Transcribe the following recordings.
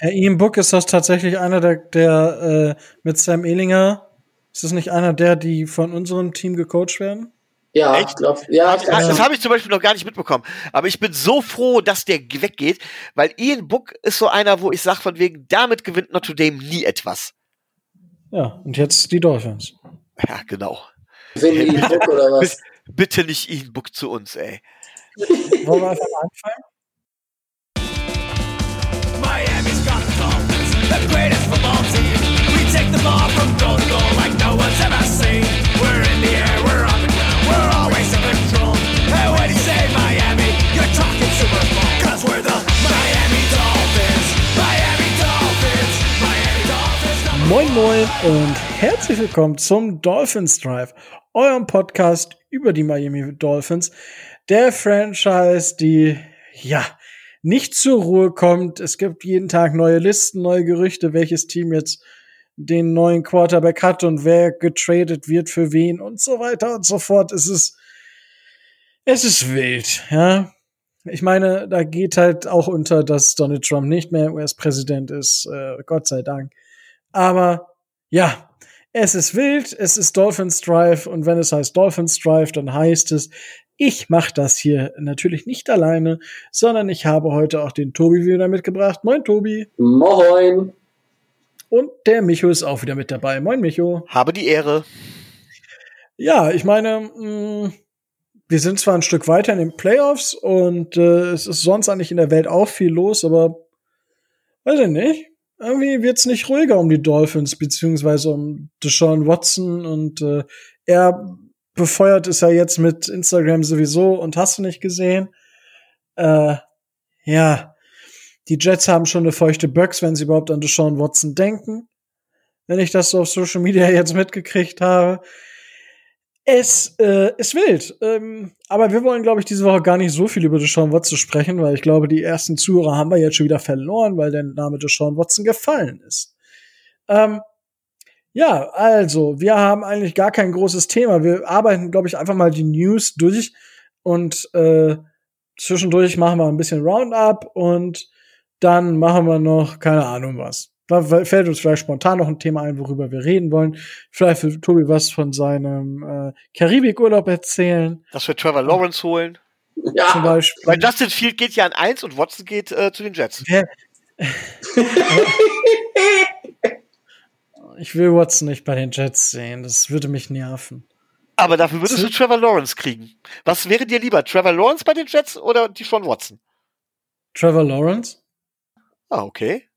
Herr Ian Book ist das tatsächlich einer der, der äh, mit Sam Ehlinger, ist das nicht einer der, die von unserem Team gecoacht werden? Ja, Echt? ich glaube, ja. Das, das habe ich zum Beispiel noch gar nicht mitbekommen. Aber ich bin so froh, dass der weggeht, weil Ian Book ist so einer, wo ich sage, von wegen, damit gewinnt Notre Dame nie etwas. Ja, und jetzt die Dolphins. Ja, genau. Ian Book oder was? Bitte nicht Ian Book zu uns, ey. Wollen wir einfach anfangen? The greatest football team. We take the ball from goal to goal like no one's ever seen. We're in the air, we're on the ground, we're always in control. And when you say Miami, you're talking Super Bowl. Cause we're the Miami Dolphins, Miami Dolphins, Miami Dolphins. Moin Moin und herzlich willkommen zum Dolphins Drive, eurem Podcast über die Miami Dolphins. Der Franchise, die, ja, nicht zur Ruhe kommt. Es gibt jeden Tag neue Listen, neue Gerüchte, welches Team jetzt den neuen Quarterback hat und wer getradet wird für wen und so weiter und so fort. Es ist, es ist wild, ja. Ich meine, da geht halt auch unter, dass Donald Trump nicht mehr US-Präsident ist, äh, Gott sei Dank. Aber ja, es ist wild, es ist Dolphins Drive und wenn es heißt Dolphins Drive, dann heißt es, ich mache das hier natürlich nicht alleine, sondern ich habe heute auch den Tobi wieder mitgebracht. Moin, Tobi. Moin. Und der Micho ist auch wieder mit dabei. Moin, Micho. Habe die Ehre. Ja, ich meine, mh, mm, wir sind zwar ein Stück weiter in den Playoffs und äh, es ist sonst eigentlich in der Welt auch viel los, aber weiß ich nicht. Irgendwie wird's nicht ruhiger um die Dolphins, beziehungsweise um Deshaun Watson und äh, er befeuert ist er jetzt mit Instagram sowieso und hast du nicht gesehen. Äh, ja, die Jets haben schon eine feuchte Bugs, wenn sie überhaupt an Deshaun Watson denken. Wenn ich das so auf Social Media jetzt mitgekriegt habe. Es äh, ist wild. Ähm, aber wir wollen, glaube ich, diese Woche gar nicht so viel über Deshaun Watson sprechen, weil ich glaube, die ersten Zuhörer haben wir jetzt schon wieder verloren, weil der Name Deshaun Watson gefallen ist. Ähm, ja, also, wir haben eigentlich gar kein großes Thema. Wir arbeiten, glaube ich, einfach mal die News durch und äh, zwischendurch machen wir ein bisschen Roundup und dann machen wir noch keine Ahnung was. Da fällt uns vielleicht spontan noch ein Thema ein, worüber wir reden wollen. Vielleicht will Tobi was von seinem äh, Karibikurlaub erzählen. Dass wir Trevor Lawrence holen. Ja. Zum Beispiel. Weil Justin Field geht ja an eins und Watson geht äh, zu den Jets. Ja. Ich will Watson nicht bei den Jets sehen. Das würde mich nerven. Aber dafür würdest du Trevor Lawrence kriegen. Was wäre dir lieber, Trevor Lawrence bei den Jets oder die Sean Watson? Trevor Lawrence. Ah, okay.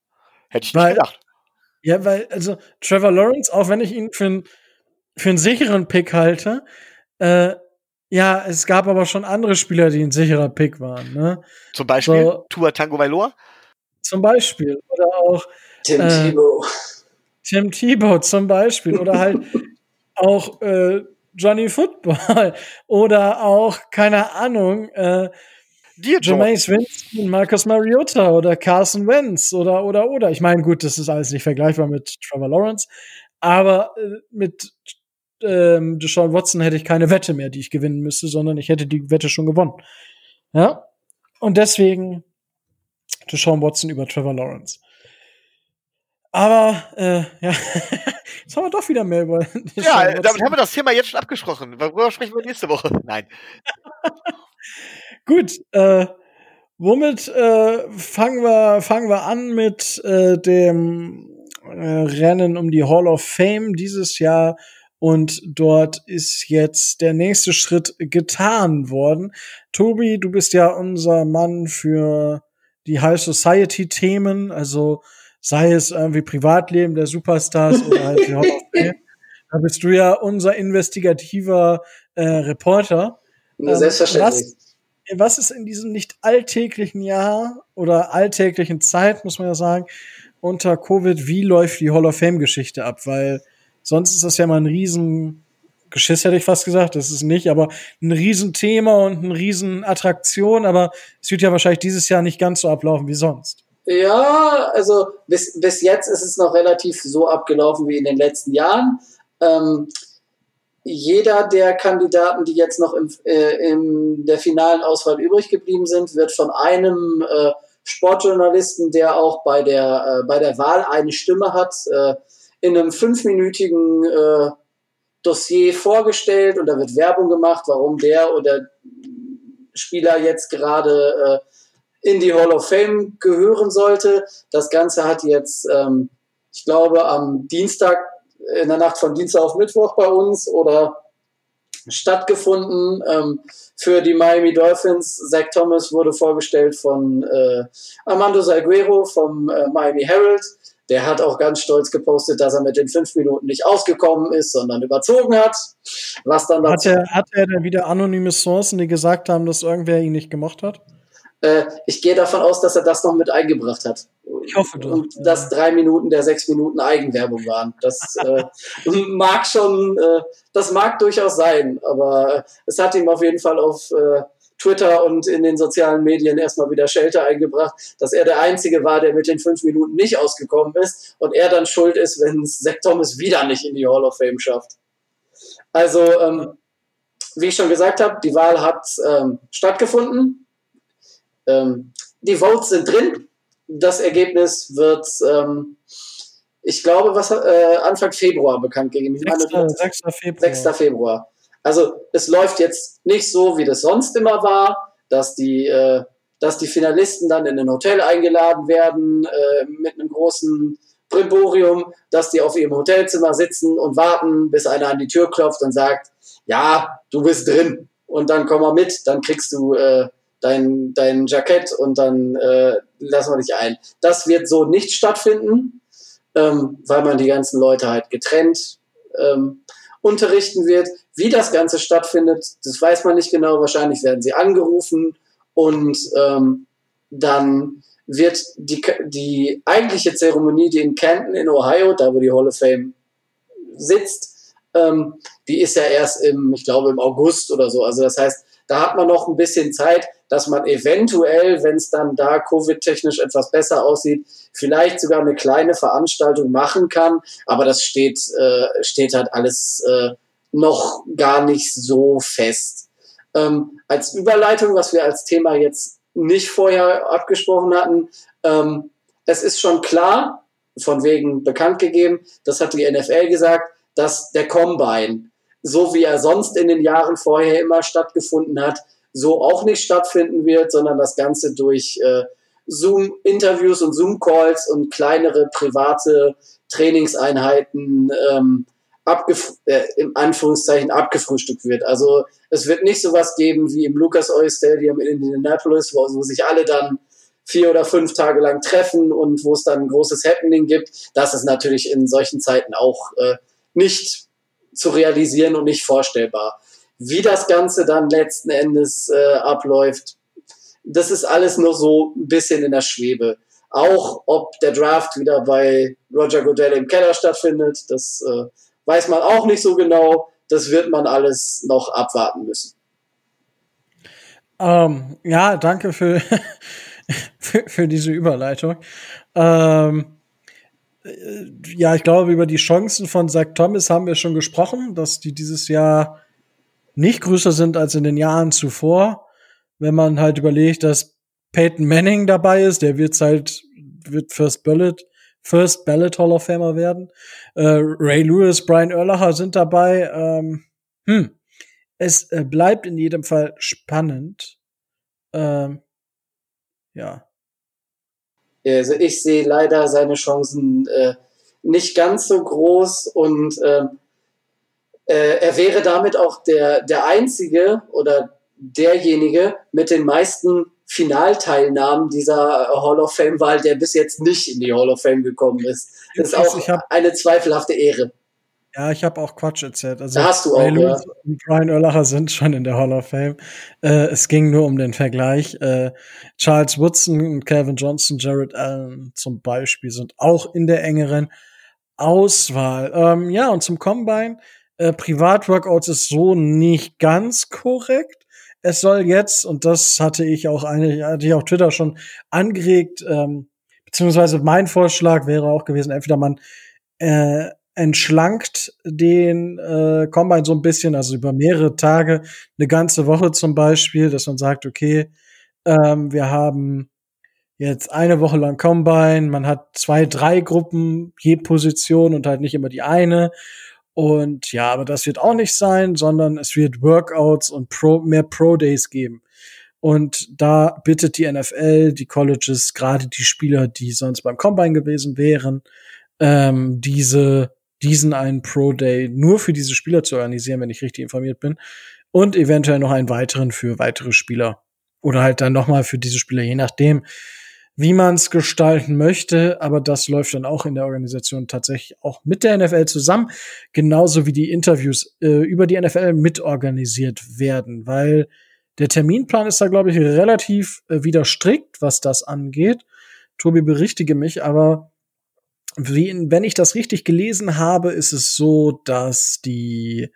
Hätte ich nicht weil, gedacht. Ja, weil, also Trevor Lawrence, auch wenn ich ihn für, ein, für einen sicheren Pick halte, äh, ja, es gab aber schon andere Spieler, die ein sicherer Pick waren. Ne? Zum Beispiel so, Tua Tango Vailoa? Zum Beispiel. Oder auch Tim äh, Tebow. Tim Tebow zum Beispiel oder halt auch äh, Johnny Football oder auch, keine Ahnung, äh, Jameis Winston, Marcus Mariota oder Carson Wentz oder, oder, oder. Ich meine, gut, das ist alles nicht vergleichbar mit Trevor Lawrence, aber äh, mit ähm, Deshaun Watson hätte ich keine Wette mehr, die ich gewinnen müsste, sondern ich hätte die Wette schon gewonnen. Ja? Und deswegen Deshaun Watson über Trevor Lawrence. Aber äh, ja, jetzt haben wir doch wieder mehr über. Ja, damit haben wir das Thema jetzt schon abgesprochen. Worüber sprechen wir nächste Woche? Nein. Gut, äh, womit äh, fangen wir fangen wir an mit äh, dem äh, Rennen um die Hall of Fame dieses Jahr und dort ist jetzt der nächste Schritt getan worden. Tobi, du bist ja unser Mann für die High Society Themen, also sei es irgendwie Privatleben der Superstars oder halt die Hall of Fame. Da bist du ja unser investigativer äh, Reporter. Ähm, Selbstverständlich. Was, was ist in diesem nicht alltäglichen Jahr oder alltäglichen Zeit, muss man ja sagen, unter Covid, wie läuft die Hall of Fame-Geschichte ab? Weil sonst ist das ja mal ein riesen Geschiss, hätte ich fast gesagt, das ist nicht, aber ein Riesenthema und eine Riesenattraktion, aber es wird ja wahrscheinlich dieses Jahr nicht ganz so ablaufen wie sonst. Ja, also bis, bis jetzt ist es noch relativ so abgelaufen wie in den letzten Jahren. Ähm, jeder der Kandidaten, die jetzt noch im, äh, in der finalen Auswahl übrig geblieben sind, wird von einem äh, Sportjournalisten, der auch bei der, äh, bei der Wahl eine Stimme hat, äh, in einem fünfminütigen äh, Dossier vorgestellt und da wird Werbung gemacht, warum der oder Spieler jetzt gerade äh, in die Hall of Fame gehören sollte. Das Ganze hat jetzt, ähm, ich glaube, am Dienstag, in der Nacht von Dienstag auf Mittwoch bei uns oder stattgefunden. Ähm, für die Miami Dolphins, Zach Thomas wurde vorgestellt von äh, Armando Salguero vom äh, Miami Herald. Der hat auch ganz stolz gepostet, dass er mit den fünf Minuten nicht ausgekommen ist, sondern überzogen hat. Was dann hat er, hat er denn wieder anonyme Sourcen, die gesagt haben, dass irgendwer ihn nicht gemocht hat? Äh, ich gehe davon aus, dass er das noch mit eingebracht hat. Ich hoffe doch. Und dass drei Minuten der sechs Minuten Eigenwerbung waren. Das äh, mag schon, äh, das mag durchaus sein, aber äh, es hat ihm auf jeden Fall auf äh, Twitter und in den sozialen Medien erstmal wieder Shelter eingebracht, dass er der Einzige war, der mit den fünf Minuten nicht ausgekommen ist und er dann schuld ist, wenn Zach Thomas wieder nicht in die Hall of Fame schafft. Also, ähm, wie ich schon gesagt habe, die Wahl hat ähm, stattgefunden. Ähm, die Votes sind drin. Das Ergebnis wird, ähm, ich glaube, was äh, Anfang Februar bekannt gegeben. 6. 6. Februar. 6. Februar. Also es läuft jetzt nicht so, wie das sonst immer war, dass die, äh, dass die Finalisten dann in ein Hotel eingeladen werden äh, mit einem großen Brimborium, dass die auf ihrem Hotelzimmer sitzen und warten, bis einer an die Tür klopft und sagt, ja, du bist drin und dann komm mal mit, dann kriegst du äh, dein, dein Jackett und dann äh, lassen wir dich ein. Das wird so nicht stattfinden, ähm, weil man die ganzen Leute halt getrennt ähm, unterrichten wird. Wie das Ganze stattfindet, das weiß man nicht genau. Wahrscheinlich werden sie angerufen und ähm, dann wird die, die eigentliche Zeremonie, die in Canton in Ohio, da wo die Hall of Fame sitzt, ähm, die ist ja erst im, ich glaube, im August oder so. Also das heißt, da hat man noch ein bisschen Zeit, dass man eventuell, wenn es dann da Covid-technisch etwas besser aussieht, vielleicht sogar eine kleine Veranstaltung machen kann. Aber das steht, äh, steht halt alles äh, noch gar nicht so fest. Ähm, als Überleitung, was wir als Thema jetzt nicht vorher abgesprochen hatten, ähm, es ist schon klar, von wegen bekannt gegeben, das hat die NFL gesagt, dass der Combine, so wie er sonst in den Jahren vorher immer stattgefunden hat, so auch nicht stattfinden wird, sondern das Ganze durch äh, Zoom-Interviews und Zoom-Calls und kleinere private Trainingseinheiten ähm, abgef äh, im Anführungszeichen abgefrühstückt wird. Also es wird nicht sowas geben wie im Lucas Oil Stadium in Indianapolis, wo, wo sich alle dann vier oder fünf Tage lang treffen und wo es dann ein großes Happening gibt. Das ist natürlich in solchen Zeiten auch äh, nicht zu realisieren und nicht vorstellbar. Wie das Ganze dann letzten Endes äh, abläuft, das ist alles nur so ein bisschen in der Schwebe. Auch ob der Draft wieder bei Roger Goodell im Keller stattfindet, das äh, weiß man auch nicht so genau. Das wird man alles noch abwarten müssen. Ähm, ja, danke für, für, für, diese Überleitung. Ähm, äh, ja, ich glaube, über die Chancen von Zach Thomas haben wir schon gesprochen, dass die dieses Jahr nicht größer sind als in den Jahren zuvor. Wenn man halt überlegt, dass Peyton Manning dabei ist, der wird halt, wird First Ballot First Ballot Hall of Famer werden. Äh, Ray Lewis, Brian Erlacher sind dabei. Ähm, hm. Es äh, bleibt in jedem Fall spannend. Ähm, ja. Also ich sehe leider seine Chancen äh, nicht ganz so groß und äh, äh, er wäre damit auch der, der Einzige oder derjenige mit den meisten Finalteilnahmen dieser Hall of Fame-Wahl, der bis jetzt nicht in die Hall of Fame gekommen ist. Das ist auch eine zweifelhafte Ehre. Ja, ich habe auch Quatsch erzählt. Also da hast du auch, ja. und Brian Urlacher sind schon in der Hall of Fame. Äh, es ging nur um den Vergleich. Äh, Charles Woodson und Calvin Johnson, Jared Allen zum Beispiel sind auch in der engeren Auswahl. Ähm, ja, und zum Combine. Äh, Privatworkouts ist so nicht ganz korrekt es soll jetzt, und das hatte ich auch eine, hatte ich auch Twitter schon angeregt, ähm, beziehungsweise mein Vorschlag wäre auch gewesen, entweder man äh, entschlankt den äh, Combine so ein bisschen, also über mehrere Tage, eine ganze Woche zum Beispiel, dass man sagt, okay, ähm, wir haben jetzt eine Woche lang Combine, man hat zwei, drei Gruppen je Position und halt nicht immer die eine. Und ja, aber das wird auch nicht sein, sondern es wird Workouts und Pro, mehr Pro-Days geben. Und da bittet die NFL, die Colleges, gerade die Spieler, die sonst beim Combine gewesen wären, ähm, diese, diesen einen Pro Day nur für diese Spieler zu organisieren, wenn ich richtig informiert bin. Und eventuell noch einen weiteren für weitere Spieler. Oder halt dann nochmal für diese Spieler, je nachdem, wie man es gestalten möchte. Aber das läuft dann auch in der Organisation tatsächlich auch mit der NFL zusammen. Genauso wie die Interviews äh, über die NFL mitorganisiert werden, weil der Terminplan ist da, glaube ich, relativ äh, wieder strikt, was das angeht. Tobi, berichtige mich, aber wenn ich das richtig gelesen habe, ist es so, dass die,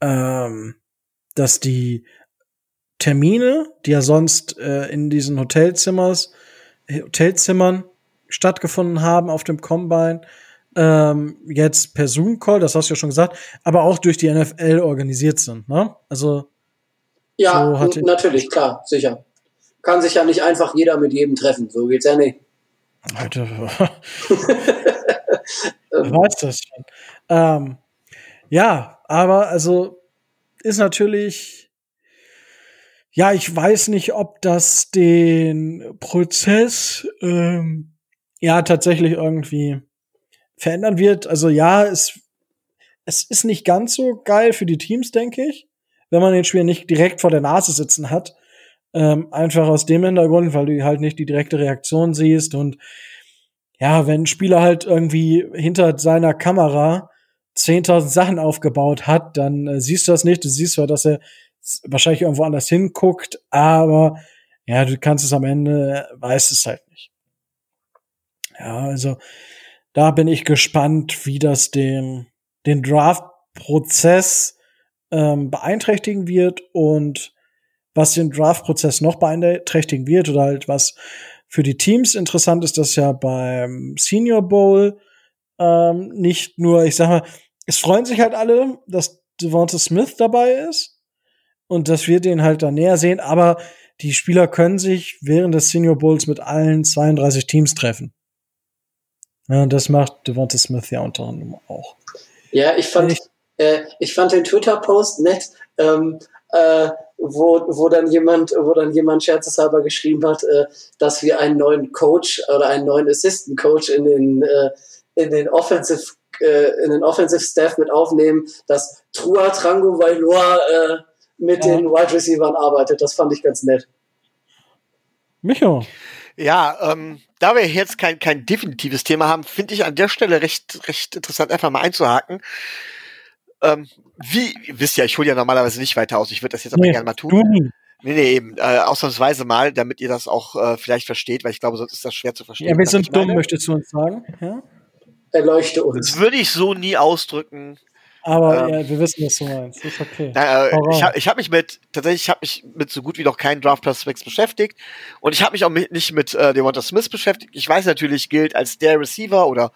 ähm, dass die Termine, die ja sonst äh, in diesen Hotelzimmers, Hotelzimmern stattgefunden haben auf dem Combine, ähm, jetzt per Zoom-Call, das hast du ja schon gesagt, aber auch durch die NFL organisiert sind. Ne? Also ja, so natürlich, klar, sicher. Kann sich ja nicht einfach jeder mit jedem treffen, so geht's ja nicht. Ähm. weiß das schon. Ähm, ja, aber also ist natürlich, ja, ich weiß nicht, ob das den Prozess ähm, ja tatsächlich irgendwie verändern wird. Also ja, es, es ist nicht ganz so geil für die Teams, denke ich wenn man den Spieler nicht direkt vor der Nase sitzen hat. Ähm, einfach aus dem Hintergrund, weil du halt nicht die direkte Reaktion siehst und ja, wenn ein Spieler halt irgendwie hinter seiner Kamera 10.000 Sachen aufgebaut hat, dann äh, siehst du das nicht. Du siehst zwar, dass er wahrscheinlich irgendwo anders hinguckt, aber ja, du kannst es am Ende, weißt es halt nicht. Ja, also da bin ich gespannt, wie das den, den Draft-Prozess ähm, beeinträchtigen wird und was den Draft-Prozess noch beeinträchtigen wird oder halt was für die Teams interessant ist, dass ja beim Senior Bowl ähm, nicht nur, ich sag mal, es freuen sich halt alle, dass Devonta Smith dabei ist und dass wir den halt da näher sehen, aber die Spieler können sich während des Senior Bowls mit allen 32 Teams treffen. Ja, das macht Devonta Smith ja unter anderem auch. Ja, ich fand, ich, äh, ich fand den Twitter-Post nett, ähm, äh, wo, wo dann jemand, wo dann jemand scherzeshalber geschrieben hat, äh, dass wir einen neuen Coach oder einen neuen Assistant Coach in den, äh, in den Offensive äh, in den Offensive Staff mit aufnehmen, dass Trua Trango Vailoa äh, mit ja. den Wide Receivers arbeitet. Das fand ich ganz nett. Micho. Ja, ähm, da wir jetzt kein, kein definitives Thema haben, finde ich an der Stelle recht, recht interessant, einfach mal einzuhaken. Ähm, wie, ihr wisst ja, ich hole ja normalerweise nicht weiter aus, ich würde das jetzt aber nee, gerne mal tun. Du. Nee, nee, eben, äh, ausnahmsweise mal, damit ihr das auch äh, vielleicht versteht, weil ich glaube, sonst ist das schwer zu verstehen. Ja, wir sind dumm, möchtest du uns sagen? Ja? Erleuchte uns. Das würde ich so nie ausdrücken. Aber ähm, ja, wir wissen, was du meinst. ist okay. Na, äh, ich habe ich hab mich mit, tatsächlich, ich habe mich mit so gut wie noch keinen Draft Prospects beschäftigt. Und ich habe mich auch mit, nicht mit äh, Devonta Smith beschäftigt. Ich weiß natürlich, gilt als der Receiver oder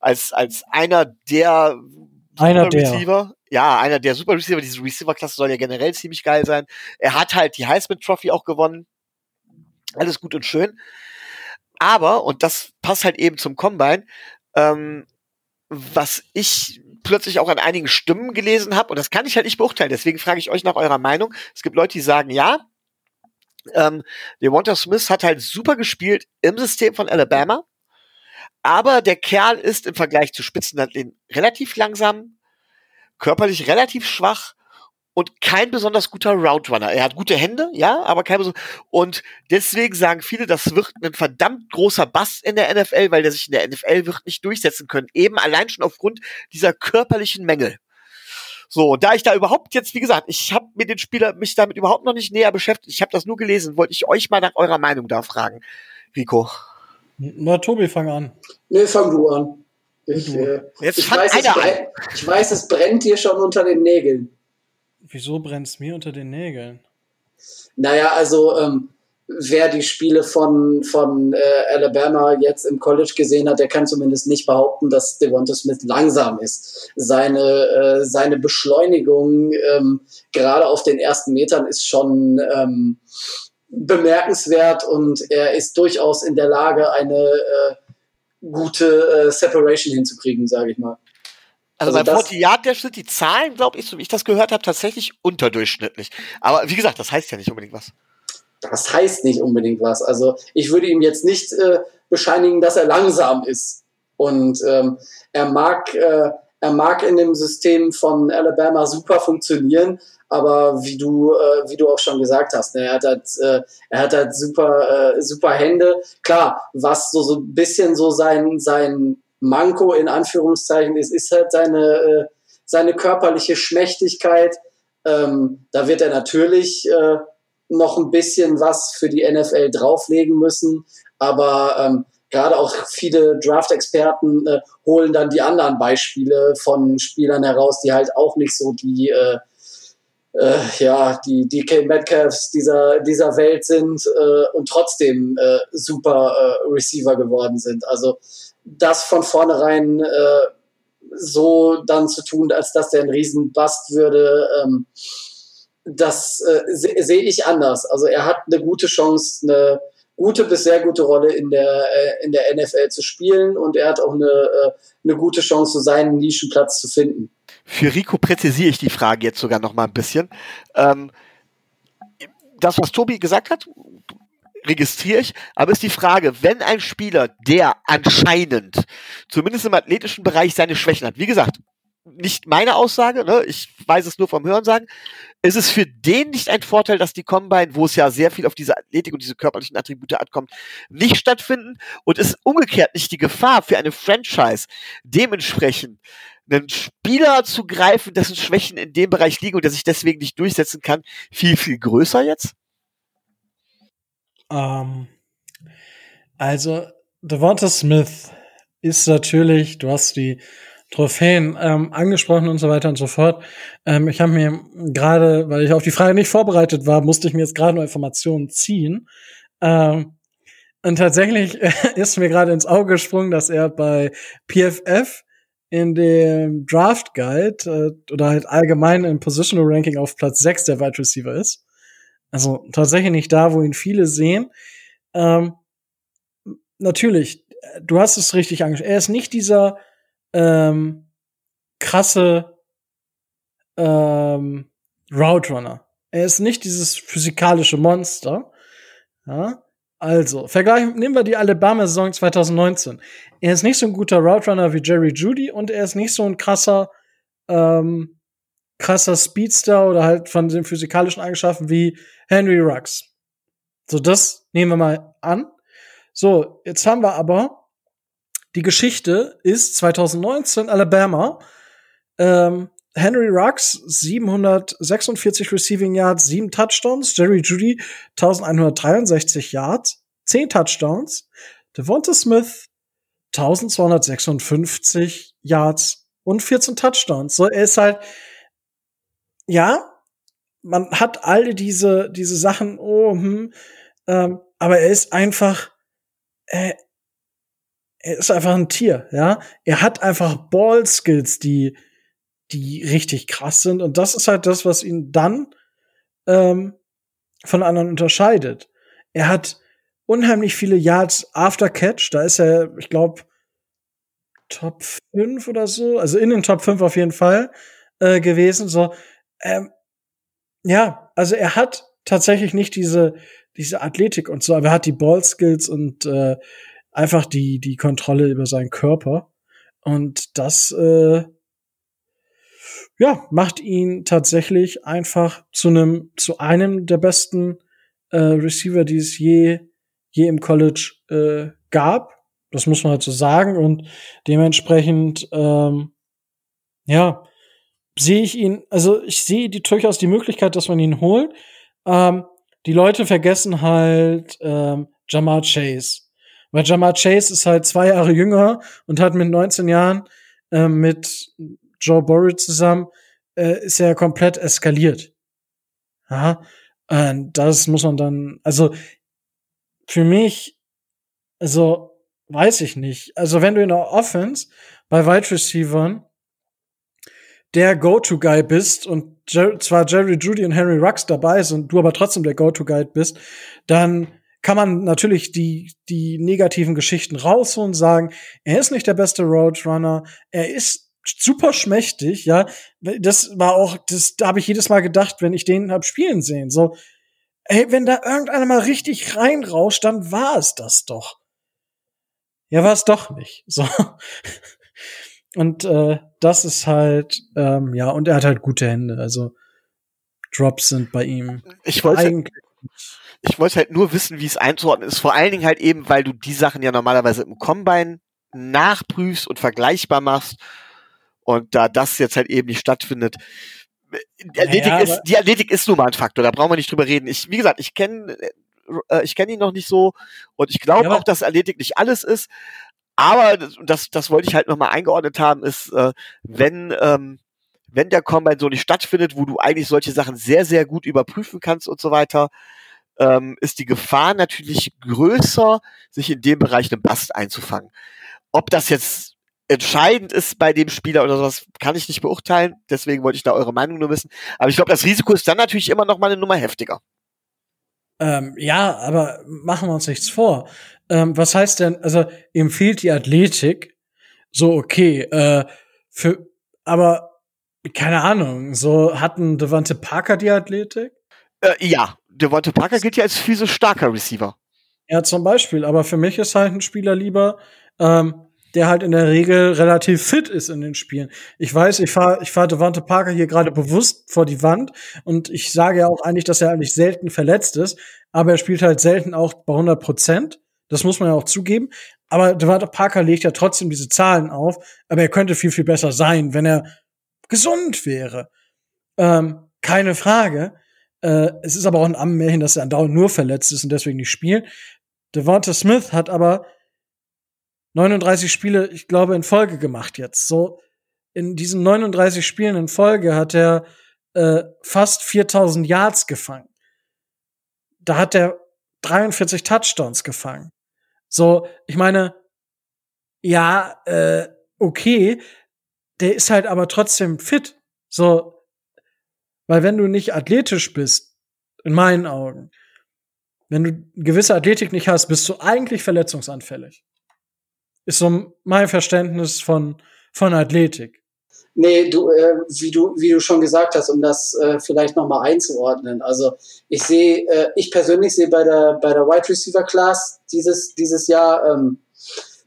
als, als einer der einer der. Receiver. Ja, einer der Super Receiver. Diese Receiver-Klasse soll ja generell ziemlich geil sein. Er hat halt die Heisman Trophy auch gewonnen. Alles gut und schön. Aber, und das passt halt eben zum Combine, ähm, was ich plötzlich auch an einigen Stimmen gelesen habe, und das kann ich halt nicht beurteilen, deswegen frage ich euch nach eurer Meinung. Es gibt Leute, die sagen, ja, ähm, Devonta Smith hat halt super gespielt im System von Alabama. Aber der Kerl ist im Vergleich zu Spitzenathleten relativ langsam, körperlich relativ schwach und kein besonders guter Route Runner. Er hat gute Hände, ja, aber kein besonders. Und deswegen sagen viele, das wird ein verdammt großer Bass in der NFL, weil der sich in der NFL wird nicht durchsetzen können. Eben allein schon aufgrund dieser körperlichen Mängel. So, da ich da überhaupt jetzt, wie gesagt, ich habe mir den Spieler mich damit überhaupt noch nicht näher beschäftigt. Ich habe das nur gelesen, wollte ich euch mal nach eurer Meinung da fragen, Rico. Na, Tobi, fang an. Nee, fang du an. Ich, äh, Jetzt ich, weiß, es brennt, ich weiß, es brennt dir schon unter den Nägeln. Wieso brennt es mir unter den Nägeln? Naja, also ähm, wer die Spiele von, von äh, Alabama jetzt im College gesehen hat, der kann zumindest nicht behaupten, dass Devonta Smith langsam ist. Seine, äh, seine Beschleunigung ähm, gerade auf den ersten Metern ist schon, ähm, bemerkenswert und er ist durchaus in der Lage, eine äh, gute äh, Separation hinzukriegen, sage ich mal. Also, also bei 40 Yard der Schnitt, die Zahlen, glaube ich, so wie ich das gehört habe, tatsächlich unterdurchschnittlich. Aber wie gesagt, das heißt ja nicht unbedingt was. Das heißt nicht unbedingt was. Also ich würde ihm jetzt nicht äh, bescheinigen, dass er langsam ist. Und ähm, er mag, äh, er mag in dem System von Alabama super funktionieren, aber wie du, äh, wie du auch schon gesagt hast, ne, er hat halt, äh, er hat halt super, äh, super Hände. Klar, was so, so ein bisschen so sein, sein Manko in Anführungszeichen ist, ist halt seine, äh, seine körperliche Schmächtigkeit. Ähm, da wird er natürlich äh, noch ein bisschen was für die NFL drauflegen müssen, aber ähm, gerade auch viele Draft-Experten äh, holen dann die anderen Beispiele von Spielern heraus, die halt auch nicht so die äh, äh, ja, die DK Metcalfs dieser, dieser Welt sind äh, und trotzdem äh, super äh, Receiver geworden sind. Also das von vornherein äh, so dann zu tun, als dass der ein Riesenbast würde, ähm, das äh, sehe seh ich anders. Also er hat eine gute Chance, eine gute bis sehr gute Rolle in der, äh, in der NFL zu spielen und er hat auch eine, äh, eine gute Chance, seinen Nischenplatz zu finden. Für Rico präzisiere ich die Frage jetzt sogar noch mal ein bisschen. Ähm, das, was Tobi gesagt hat, registriere ich, aber ist die Frage, wenn ein Spieler, der anscheinend zumindest im athletischen Bereich seine Schwächen hat, wie gesagt, nicht meine Aussage, ne? ich weiß es nur vom Hören sagen, ist es für den nicht ein Vorteil, dass die Combine, wo es ja sehr viel auf diese Athletik und diese körperlichen Attribute ankommt, nicht stattfinden und ist umgekehrt nicht die Gefahr für eine Franchise dementsprechend einen Spieler zu greifen, dessen Schwächen in dem Bereich liegen und der sich deswegen nicht durchsetzen kann, viel, viel größer jetzt? Ähm, also, Devonta Smith ist natürlich, du hast die Trophäen ähm, angesprochen und so weiter und so fort. Ähm, ich habe mir gerade, weil ich auf die Frage nicht vorbereitet war, musste ich mir jetzt gerade noch Informationen ziehen. Ähm, und tatsächlich ist mir gerade ins Auge gesprungen, dass er bei PFF in dem Draft Guide äh, oder halt allgemein im Positional Ranking auf Platz 6 der Wide Receiver ist. Also tatsächlich nicht da, wo ihn viele sehen. Ähm, natürlich, du hast es richtig angesprochen. Er ist nicht dieser ähm, krasse ähm, Route Runner. Er ist nicht dieses physikalische Monster. Ja? Also, vergleichen, nehmen wir die Alabama-Saison 2019. Er ist nicht so ein guter Route Runner wie Jerry Judy und er ist nicht so ein krasser, ähm, krasser Speedster oder halt von den physikalischen Eigenschaften wie Henry Rux. So, das nehmen wir mal an. So, jetzt haben wir aber die Geschichte ist 2019 Alabama. Ähm, Henry Rux 746 Receiving Yards, 7 Touchdowns. Jerry Judy 1163 Yards, 10 Touchdowns. Devonta Smith 1256 Yards und 14 Touchdowns. So, er ist halt, ja, man hat alle diese, diese Sachen, oh, hm, ähm, aber er ist einfach, äh, er ist einfach ein Tier, ja. Er hat einfach Ball-Skills, die, die richtig krass sind. Und das ist halt das, was ihn dann ähm, von anderen unterscheidet. Er hat unheimlich viele Yards after Catch. Da ist er, ich glaube, Top 5 oder so. Also in den Top 5 auf jeden Fall äh, gewesen. So, ähm, ja, also er hat tatsächlich nicht diese, diese Athletik und so, aber er hat die Ball-Skills und äh, einfach die, die Kontrolle über seinen Körper. Und das, äh, ja, macht ihn tatsächlich einfach zu einem, zu einem der besten äh, Receiver, die es je, je im College äh, gab. Das muss man halt so sagen. Und dementsprechend, ähm, ja, sehe ich ihn, also ich sehe die, durchaus die Möglichkeit, dass man ihn holt. Ähm, die Leute vergessen halt ähm, Jamar Chase. Weil Jamar Chase ist halt zwei Jahre jünger und hat mit 19 Jahren äh, mit Joe Burrow zusammen äh, ist er komplett eskaliert. Ja, äh, das muss man dann, also für mich, also weiß ich nicht. Also wenn du in der Offense bei Wide Receivern der Go-To-Guy bist und Jer zwar Jerry Judy und Henry Rux dabei sind, du aber trotzdem der Go-To-Guy bist, dann kann man natürlich die, die negativen Geschichten rausholen und sagen, er ist nicht der beste Roadrunner, er ist super schmächtig, ja. Das war auch, das, da habe ich jedes Mal gedacht, wenn ich den hab spielen sehen, so, ey, wenn da irgendeiner mal richtig reinrauscht, dann war es das doch. Ja, war es doch nicht. So. Und äh, das ist halt, ähm, ja, und er hat halt gute Hände. Also Drops sind bei ihm ich wollte, eigentlich. Ich wollte halt nur wissen, wie es einzuordnen ist. Vor allen Dingen halt eben, weil du die Sachen ja normalerweise im Combine nachprüfst und vergleichbar machst. Und da das jetzt halt eben nicht stattfindet, die Athletik, naja, ist, die Athletik ist nun mal ein Faktor, da brauchen wir nicht drüber reden. Ich, wie gesagt, ich kenne äh, ich kenne ihn noch nicht so und ich glaube ja, auch, dass Athletik nicht alles ist. Aber das, das wollte ich halt nochmal eingeordnet haben, ist, äh, wenn, ähm, wenn der Combine so nicht stattfindet, wo du eigentlich solche Sachen sehr, sehr gut überprüfen kannst und so weiter, ähm, ist die Gefahr natürlich größer, sich in dem Bereich einen Bast einzufangen. Ob das jetzt entscheidend ist bei dem Spieler oder sowas, kann ich nicht beurteilen. Deswegen wollte ich da eure Meinung nur wissen. Aber ich glaube, das Risiko ist dann natürlich immer noch mal eine Nummer heftiger. Ähm, ja, aber machen wir uns nichts vor. Ähm, was heißt denn, also ihm fehlt die Athletik. So, okay, äh, für, aber keine Ahnung, so hatten Devante Parker die Athletik? Äh, ja, Devante Parker gilt ja als physisch starker Receiver. Ja, zum Beispiel, aber für mich ist halt ein Spieler lieber, ähm, der halt in der Regel relativ fit ist in den Spielen. Ich weiß, ich fahre ich fahr Devante Parker hier gerade bewusst vor die Wand und ich sage ja auch eigentlich, dass er eigentlich selten verletzt ist, aber er spielt halt selten auch bei 100 Prozent. Das muss man ja auch zugeben. Aber Devante Parker legt ja trotzdem diese Zahlen auf, aber er könnte viel, viel besser sein, wenn er gesund wäre. Ähm, keine Frage. Äh, es ist aber auch ein Ammenmärchen, dass er andauernd nur verletzt ist und deswegen nicht spielt. Devonta Smith hat aber 39 Spiele, ich glaube, in Folge gemacht jetzt. So in diesen 39 Spielen in Folge hat er äh, fast 4000 Yards gefangen. Da hat er 43 Touchdowns gefangen. So, ich meine, ja, äh, okay, der ist halt aber trotzdem fit. So, weil wenn du nicht athletisch bist, in meinen Augen, wenn du gewisse Athletik nicht hast, bist du eigentlich verletzungsanfällig. Ist so mein Verständnis von, von Athletik. Nee, du, äh, wie du, wie du schon gesagt hast, um das äh, vielleicht nochmal einzuordnen. Also ich sehe, äh, ich persönlich sehe bei der bei der Wide Receiver Class dieses dieses Jahr ähm,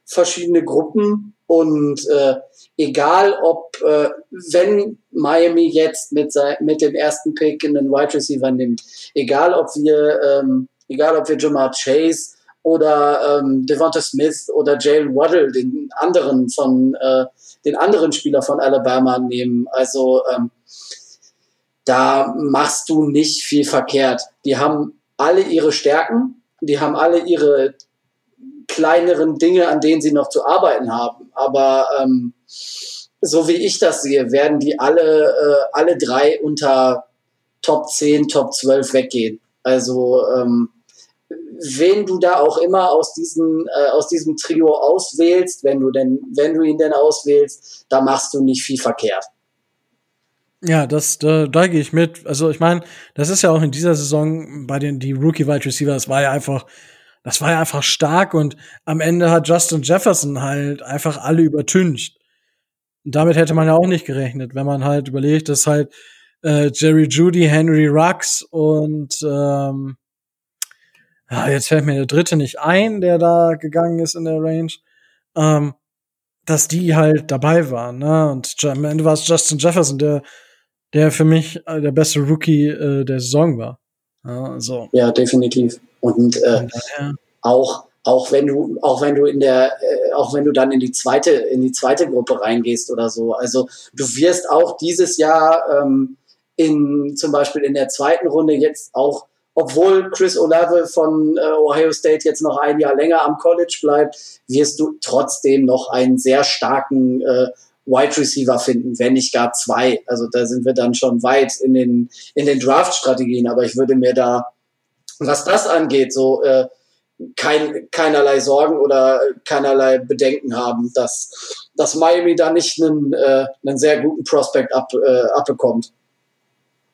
verschiedene Gruppen und äh, egal ob äh, wenn Miami jetzt mit mit dem ersten Pick in den Wide Receiver nimmt, egal ob wir ähm, egal ob wir Jamar Chase oder ähm, Devonta Smith oder Jalen Waddle, den anderen von äh, den anderen Spieler von Alabama nehmen. Also ähm, da machst du nicht viel verkehrt. Die haben alle ihre Stärken, die haben alle ihre kleineren Dinge, an denen sie noch zu arbeiten haben. Aber ähm, so wie ich das sehe, werden die alle, äh, alle drei unter Top 10, Top 12 weggehen. Also ähm, wen du da auch immer aus diesem, äh, aus diesem Trio auswählst, wenn du denn, wenn du ihn denn auswählst, da machst du nicht viel verkehrt. Ja, das, da, da gehe ich mit. Also ich meine, das ist ja auch in dieser Saison bei den die Rookie Wide Receiver, das war ja einfach, das war ja einfach stark und am Ende hat Justin Jefferson halt einfach alle übertüncht. Und damit hätte man ja auch nicht gerechnet, wenn man halt überlegt, dass halt äh, Jerry Judy, Henry Rux und ähm, ja, jetzt fällt mir der dritte nicht ein, der da gegangen ist in der Range, ähm, dass die halt dabei waren. Ne? Und am Ende war es Justin Jefferson, der, der für mich äh, der beste Rookie äh, der Saison war. Ja, so. ja definitiv. Und äh, auch auch wenn du auch wenn du in der äh, auch wenn du dann in die zweite in die zweite Gruppe reingehst oder so also du wirst auch dieses Jahr ähm, in zum Beispiel in der zweiten Runde jetzt auch obwohl Chris Olave von äh, Ohio State jetzt noch ein Jahr länger am College bleibt, wirst du trotzdem noch einen sehr starken äh, Wide Receiver finden, wenn nicht gar zwei. Also da sind wir dann schon weit in den, in den Draft-Strategien, aber ich würde mir da, was das angeht, so äh, kein, keinerlei Sorgen oder keinerlei Bedenken haben, dass, dass Miami da nicht einen, äh, einen sehr guten Prospect ab, äh, abbekommt.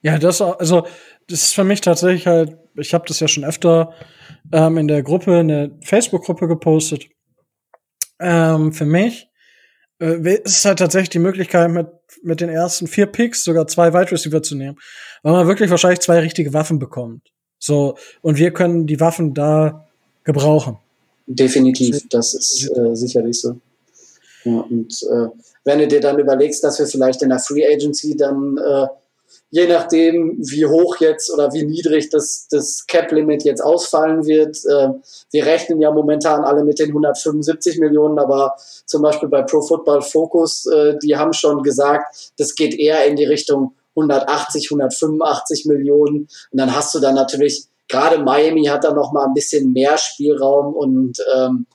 Ja, das also das ist für mich tatsächlich halt, ich habe das ja schon öfter ähm, in der Gruppe, in der Facebook-Gruppe gepostet. Ähm, für mich äh, ist es halt tatsächlich die Möglichkeit, mit, mit den ersten vier Picks sogar zwei Wide Receiver zu nehmen, weil man wirklich wahrscheinlich zwei richtige Waffen bekommt. So, und wir können die Waffen da gebrauchen. Definitiv, das ist äh, sicherlich so. Ja, und äh, wenn du dir dann überlegst, dass wir vielleicht in der Free Agency dann äh, je nachdem, wie hoch jetzt oder wie niedrig das, das Cap-Limit jetzt ausfallen wird. Äh, wir rechnen ja momentan alle mit den 175 Millionen, aber zum Beispiel bei Pro Football Focus, äh, die haben schon gesagt, das geht eher in die Richtung 180, 185 Millionen. Und dann hast du dann natürlich, gerade Miami hat da noch mal ein bisschen mehr Spielraum und ähm,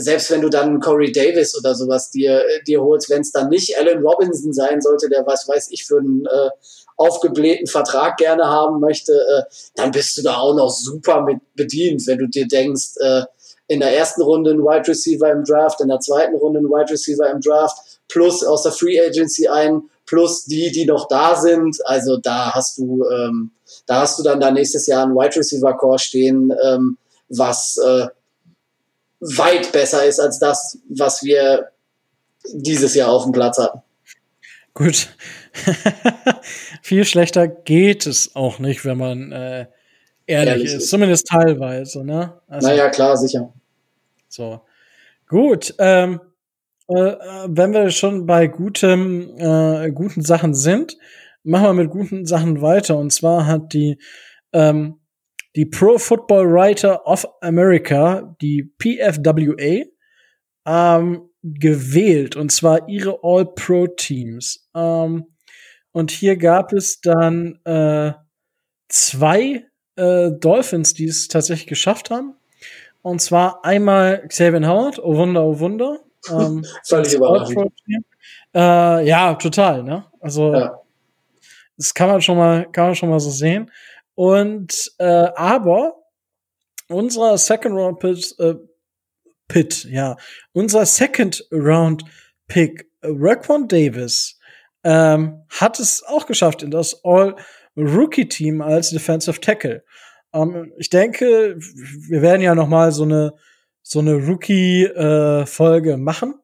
selbst wenn du dann Corey Davis oder sowas dir, dir holst, wenn es dann nicht Allen Robinson sein sollte, der was weiß ich für einen äh, aufgeblähten Vertrag gerne haben möchte, äh, dann bist du da auch noch super mit bedient, wenn du dir denkst, äh, in der ersten Runde ein Wide Receiver im Draft, in der zweiten Runde ein Wide Receiver im Draft, plus aus der Free Agency ein, plus die, die noch da sind. Also da hast du, ähm, da hast du dann da nächstes Jahr ein Wide Receiver Core stehen, ähm, was äh, weit besser ist als das, was wir dieses Jahr auf dem Platz hatten. Gut. Viel schlechter geht es auch nicht, wenn man äh, ehrlich, ehrlich ist. ist. Zumindest teilweise, ne? Also, naja, klar, sicher. So. Gut. Ähm, äh, wenn wir schon bei gutem, äh, guten Sachen sind, machen wir mit guten Sachen weiter. Und zwar hat die ähm, die Pro Football Writer of America, die PFWA, ähm, gewählt, und zwar ihre All-Pro-Teams. Ähm, und hier gab es dann äh, zwei äh, Dolphins, die es tatsächlich geschafft haben. Und zwar einmal Xavier Howard, oh Wunder, oh Wunder. Ähm, Völlig überraschend. Äh, ja, total, ne? Also, ja. das kann man schon mal, kann man schon mal so sehen. Und äh, aber unser Second Round Pick, äh, Pitt, ja, unser Second Round Pick, Raquan Davis, ähm, hat es auch geschafft in das All Rookie Team als Defensive Tackle. Ähm, ich denke, wir werden ja noch mal so eine so eine Rookie äh, machen.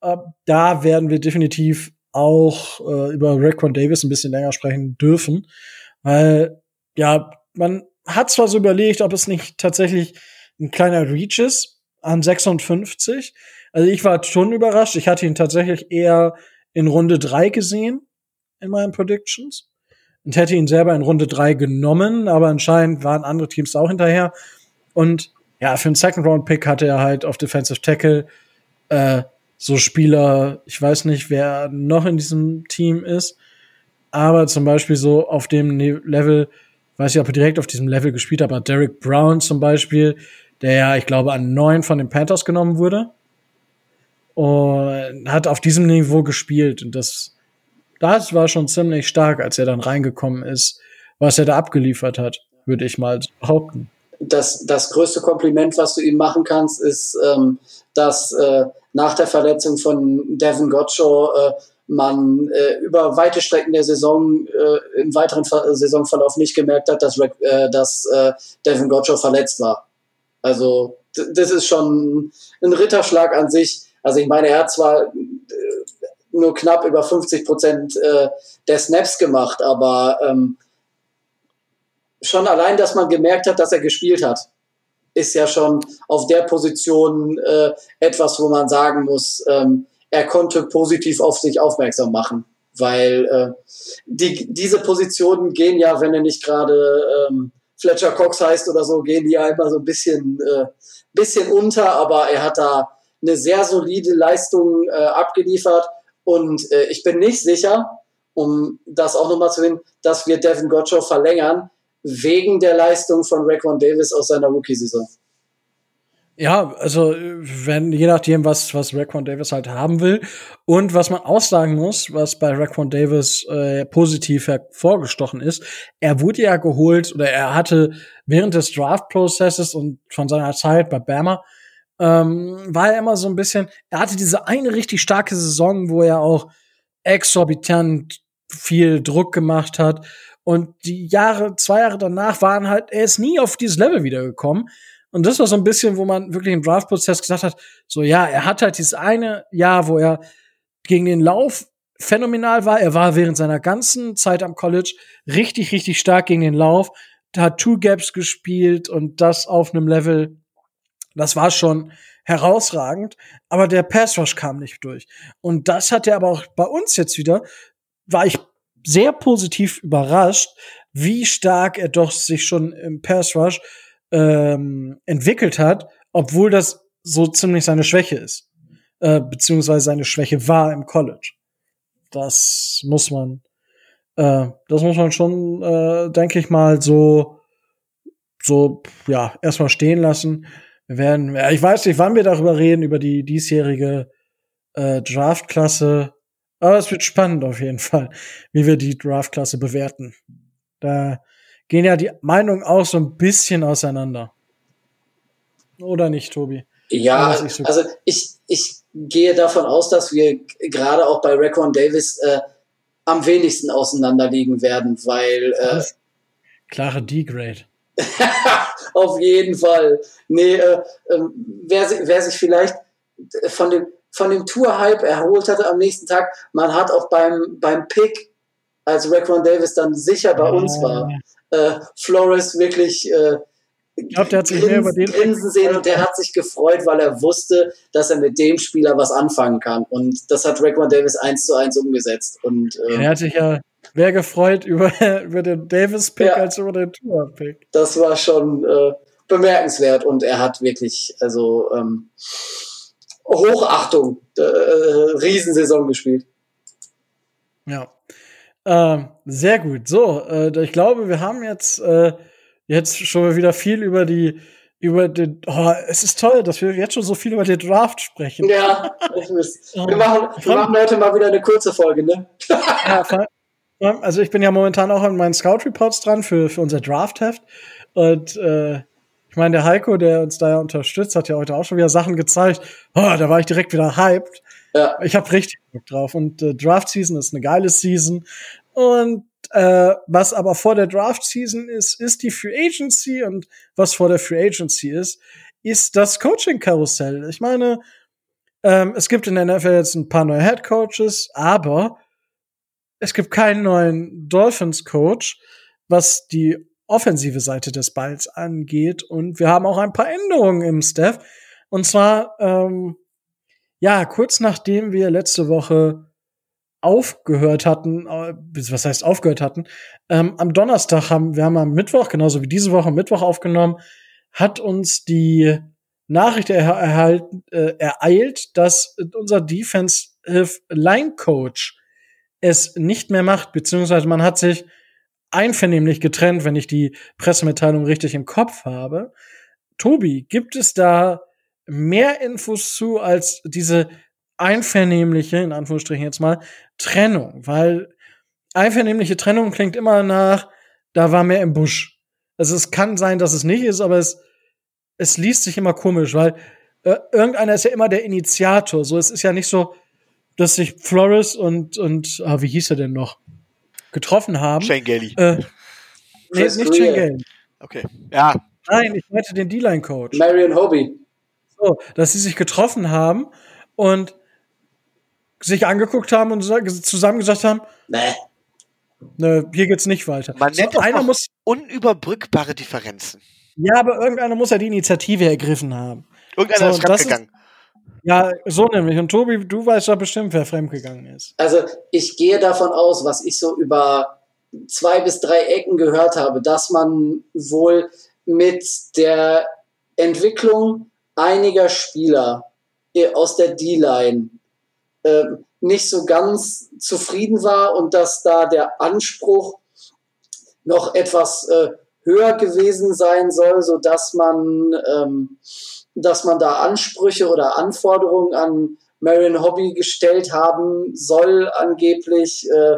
Äh, da werden wir definitiv auch äh, über Raquan Davis ein bisschen länger sprechen dürfen, weil ja, man hat zwar so überlegt, ob es nicht tatsächlich ein kleiner Reach ist an 56. Also ich war schon überrascht. Ich hatte ihn tatsächlich eher in Runde 3 gesehen in meinen Predictions und hätte ihn selber in Runde 3 genommen, aber anscheinend waren andere Teams auch hinterher. Und ja, für einen Second Round Pick hatte er halt auf Defensive Tackle äh, so Spieler, ich weiß nicht, wer noch in diesem Team ist, aber zum Beispiel so auf dem ne-, Level weiß ich, ob er direkt auf diesem Level gespielt hat, aber Derek Brown zum Beispiel, der ja, ich glaube, an neun von den Panthers genommen wurde. Und hat auf diesem Niveau gespielt. Und das, das war schon ziemlich stark, als er dann reingekommen ist, was er da abgeliefert hat, würde ich mal behaupten. Das, das größte Kompliment, was du ihm machen kannst, ist, ähm, dass äh, nach der Verletzung von Devin Gottschall äh, man äh, über weite Strecken der Saison äh, im weiteren Ver Saisonverlauf nicht gemerkt hat, dass, äh, dass äh, Devin Gottschall verletzt war. Also das ist schon ein Ritterschlag an sich. Also ich meine, er hat zwar äh, nur knapp über 50 Prozent äh, der Snaps gemacht, aber ähm, schon allein, dass man gemerkt hat, dass er gespielt hat, ist ja schon auf der Position äh, etwas, wo man sagen muss, ähm, er konnte positiv auf sich aufmerksam machen, weil äh, die, diese Positionen gehen ja, wenn er nicht gerade ähm, Fletcher Cox heißt oder so, gehen die ja immer so ein bisschen, äh, bisschen unter, aber er hat da eine sehr solide Leistung äh, abgeliefert und äh, ich bin nicht sicher, um das auch nochmal zu sehen, dass wir Devin Gottschall verlängern wegen der Leistung von Raquan Davis aus seiner Rookie-Saison. Ja, also wenn je nachdem, was was Raquan Davis halt haben will und was man aussagen muss, was bei Raquan Davis äh, positiv hervorgestochen ist, er wurde ja geholt oder er hatte während des Draft-Prozesses und von seiner Zeit bei Bama ähm, war er immer so ein bisschen, er hatte diese eine richtig starke Saison, wo er auch exorbitant viel Druck gemacht hat. Und die Jahre, zwei Jahre danach waren halt, er ist nie auf dieses Level wiedergekommen. Und das war so ein bisschen, wo man wirklich im Draftprozess gesagt hat, so ja, er hat halt dieses eine Jahr, wo er gegen den Lauf phänomenal war. Er war während seiner ganzen Zeit am College richtig, richtig stark gegen den Lauf. Hat Two Gaps gespielt und das auf einem Level, das war schon herausragend. Aber der Pass Rush kam nicht durch. Und das hat er aber auch bei uns jetzt wieder, war ich sehr positiv überrascht, wie stark er doch sich schon im Pass Rush ähm, entwickelt hat, obwohl das so ziemlich seine Schwäche ist. Äh, beziehungsweise seine Schwäche war im College. Das muss man, äh, das muss man schon, äh, denke ich mal, so, so, ja, erstmal stehen lassen. Wir werden, ja, ich weiß nicht, wann wir darüber reden, über die diesjährige äh, Draftklasse. Aber es wird spannend auf jeden Fall, wie wir die Draftklasse bewerten. Da gehen ja die Meinungen auch so ein bisschen auseinander. Oder nicht, Tobi? Ja, so also ich, ich gehe davon aus, dass wir gerade auch bei Raquan Davis äh, am wenigsten auseinanderliegen werden, weil äh, klare D-Grade. auf jeden Fall. Nee, äh, äh, wer, wer sich vielleicht von dem von dem Tour-Hype erholt hatte am nächsten Tag, man hat auch beim, beim Pick, als Raquan Davis dann sicher bei uns war, äh, Flores wirklich äh, ich der hat sich mehr über den grinsen sehen und der hat sich gefreut, weil er wusste, dass er mit dem Spieler was anfangen kann. Und das hat Raquan Davis eins zu eins umgesetzt. Und, äh, er hat sich ja mehr gefreut über, über den Davis-Pick ja, als über den Tour-Pick. Das war schon äh, bemerkenswert und er hat wirklich, also ähm, Hochachtung, äh, Riesensaison gespielt. Ja. Ähm, sehr gut. So, äh, ich glaube, wir haben jetzt, äh, jetzt schon wieder viel über die, über den, oh, es ist toll, dass wir jetzt schon so viel über den Draft sprechen. Ja. Wir machen, wir machen heute mal wieder eine kurze Folge, ne? ja, also ich bin ja momentan auch an meinen Scout Reports dran für, für unser Draft-Heft. Und äh, ich meine, der Heiko, der uns da ja unterstützt, hat ja heute auch schon wieder Sachen gezeigt. Oh, da war ich direkt wieder hyped. Ja. Ich habe richtig Bock drauf. Und äh, Draft Season ist eine geile Season. Und äh, was aber vor der Draft Season ist, ist die Free Agency. Und was vor der Free Agency ist, ist das Coaching-Karussell. Ich meine, ähm, es gibt in der NFL jetzt ein paar neue Head Coaches, aber es gibt keinen neuen Dolphins Coach, was die offensive Seite des Balls angeht. Und wir haben auch ein paar Änderungen im Staff. Und zwar, ähm, ja, kurz nachdem wir letzte Woche aufgehört hatten, äh, was heißt aufgehört hatten, ähm, am Donnerstag haben wir haben am Mittwoch, genauso wie diese Woche Mittwoch aufgenommen, hat uns die Nachricht er erhalten, äh, ereilt, dass unser Defensive Line Coach es nicht mehr macht, beziehungsweise man hat sich einvernehmlich getrennt, wenn ich die Pressemitteilung richtig im Kopf habe. Tobi, gibt es da mehr Infos zu als diese einvernehmliche, in Anführungsstrichen jetzt mal, Trennung? Weil einvernehmliche Trennung klingt immer nach, da war mehr im Busch. Also es kann sein, dass es nicht ist, aber es, es liest sich immer komisch, weil äh, irgendeiner ist ja immer der Initiator. So, es ist ja nicht so, dass sich Flores und, und, ah, wie hieß er denn noch? Getroffen haben. Shane Gailey. Äh, nee, nicht Shane Gailey. Okay. Ja. Nein, ich meinte den D-Line-Coach. Marion Hobie. So, dass sie sich getroffen haben und sich angeguckt haben und zusammen gesagt haben, nee. Ne, hier geht's nicht weiter. Man nennt so, einer muss unüberbrückbare Differenzen. Ja, aber irgendeiner muss ja die Initiative ergriffen haben. Irgendeiner so, ist fremdgegangen. Ja, so nämlich. Und Tobi, du weißt ja bestimmt, wer fremdgegangen ist. Also ich gehe davon aus, was ich so über zwei bis drei Ecken gehört habe, dass man wohl mit der Entwicklung einiger Spieler aus der D-Line äh, nicht so ganz zufrieden war und dass da der Anspruch noch etwas äh, höher gewesen sein soll, so dass man ähm, dass man da Ansprüche oder Anforderungen an Marion Hobby gestellt haben soll, angeblich, äh,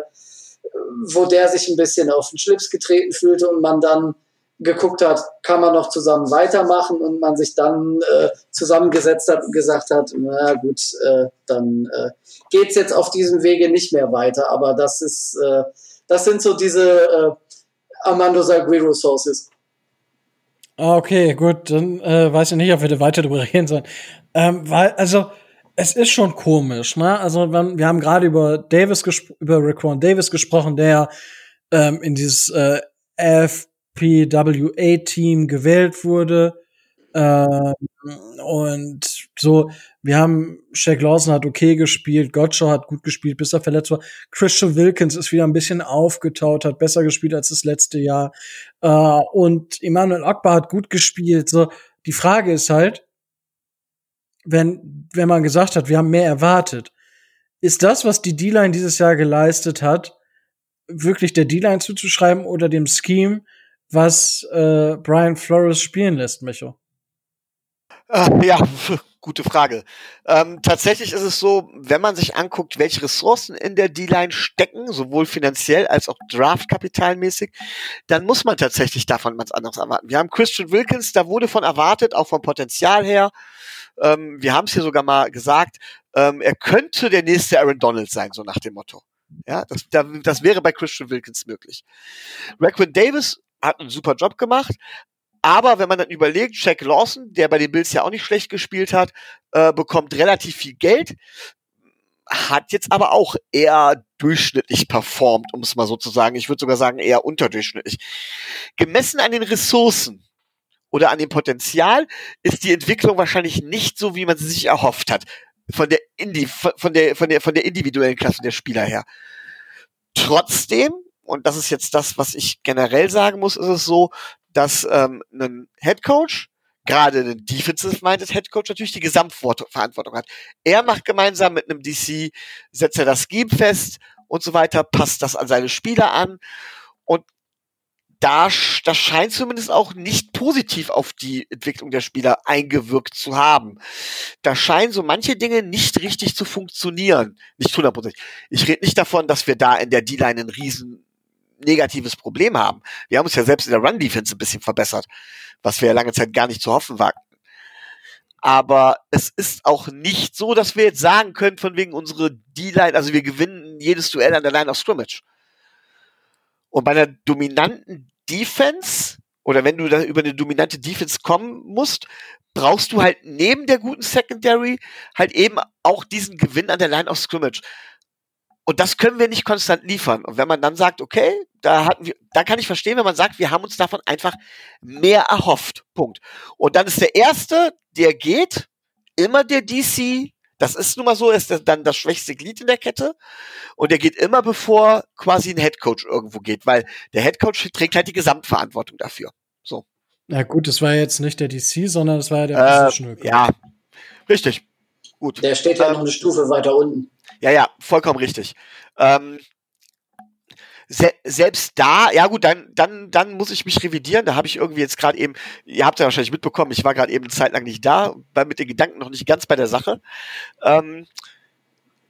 wo der sich ein bisschen auf den Schlips getreten fühlte und man dann geguckt hat, kann man noch zusammen weitermachen und man sich dann äh, zusammengesetzt hat und gesagt hat, na gut, äh, dann äh, geht's jetzt auf diesem Wege nicht mehr weiter. Aber das ist, äh, das sind so diese äh, Armando Salguero Sources. Ah, okay, gut, dann äh, weiß ich nicht, ob wir da weiter drüber reden sollen. Ähm, weil, also, es ist schon komisch, ne? Also, wir, wir haben gerade über Davis über Raquan Davis gesprochen, der ähm, in dieses äh, FPWA-Team gewählt wurde. Ähm, und so, wir haben Shaq Lawson hat okay gespielt, Gotcha hat gut gespielt, bis er verletzt war. Christian Wilkins ist wieder ein bisschen aufgetaut, hat besser gespielt als das letzte Jahr. Äh, und Emmanuel Akbar hat gut gespielt. So, die Frage ist halt, wenn, wenn man gesagt hat, wir haben mehr erwartet, ist das, was die D-Line dieses Jahr geleistet hat, wirklich der D-Line zuzuschreiben oder dem Scheme, was äh, Brian Flores spielen lässt, Micho? Äh, ja, gute Frage. Ähm, tatsächlich ist es so, wenn man sich anguckt, welche Ressourcen in der D-Line stecken, sowohl finanziell als auch Draftkapitalmäßig, dann muss man tatsächlich davon was anderes erwarten. Wir haben Christian Wilkins, da wurde von erwartet, auch vom Potenzial her. Ähm, wir haben es hier sogar mal gesagt, ähm, er könnte der nächste Aaron Donald sein, so nach dem Motto. Ja, das, das wäre bei Christian Wilkins möglich. Raquin Davis hat einen super Job gemacht, aber wenn man dann überlegt, Jack Lawson, der bei den Bills ja auch nicht schlecht gespielt hat, äh, bekommt relativ viel Geld, hat jetzt aber auch eher durchschnittlich performt, um es mal so zu sagen. Ich würde sogar sagen eher unterdurchschnittlich. Gemessen an den Ressourcen oder an dem Potenzial ist die Entwicklung wahrscheinlich nicht so, wie man sie sich erhofft hat. Von der, Indi von der, von der, von der individuellen Klasse der Spieler her. Trotzdem, und das ist jetzt das, was ich generell sagen muss, ist es so, dass ähm, ein Head Coach, gerade ein defensive-minded Head Coach, natürlich die Gesamtverantwortung hat. Er macht gemeinsam mit einem DC, setzt er das Scheme fest und so weiter, passt das an seine Spieler an und da, das scheint zumindest auch nicht positiv auf die Entwicklung der Spieler eingewirkt zu haben. Da scheinen so manche Dinge nicht richtig zu funktionieren. Nicht hundertprozentig. Ich rede nicht davon, dass wir da in der D-Line ein riesen negatives Problem haben. Wir haben uns ja selbst in der Run-Defense ein bisschen verbessert, was wir ja lange Zeit gar nicht zu hoffen wagten. Aber es ist auch nicht so, dass wir jetzt sagen können, von wegen unsere D-Line, also wir gewinnen jedes Duell an der Line of Scrimmage. Und bei einer dominanten Defense oder wenn du da über eine dominante Defense kommen musst, brauchst du halt neben der guten Secondary halt eben auch diesen Gewinn an der Line of Scrimmage. Und das können wir nicht konstant liefern. Und wenn man dann sagt, okay, da hatten wir, da kann ich verstehen, wenn man sagt, wir haben uns davon einfach mehr erhofft. Punkt. Und dann ist der erste, der geht, immer der DC das ist nun mal so, ist dann das schwächste Glied in der Kette und der geht immer bevor quasi ein Headcoach irgendwo geht, weil der Headcoach trägt halt die Gesamtverantwortung dafür. So. Na gut, das war jetzt nicht der DC, sondern das war ja der äh, Ja, richtig. Gut. Der steht ja ähm, noch eine Stufe weiter unten. Ja, ja, vollkommen richtig. Ähm, se selbst da, ja gut, dann, dann, dann muss ich mich revidieren. Da habe ich irgendwie jetzt gerade eben, ihr habt ja wahrscheinlich mitbekommen, ich war gerade eben eine Zeit lang nicht da, war mit den Gedanken noch nicht ganz bei der Sache. Ähm,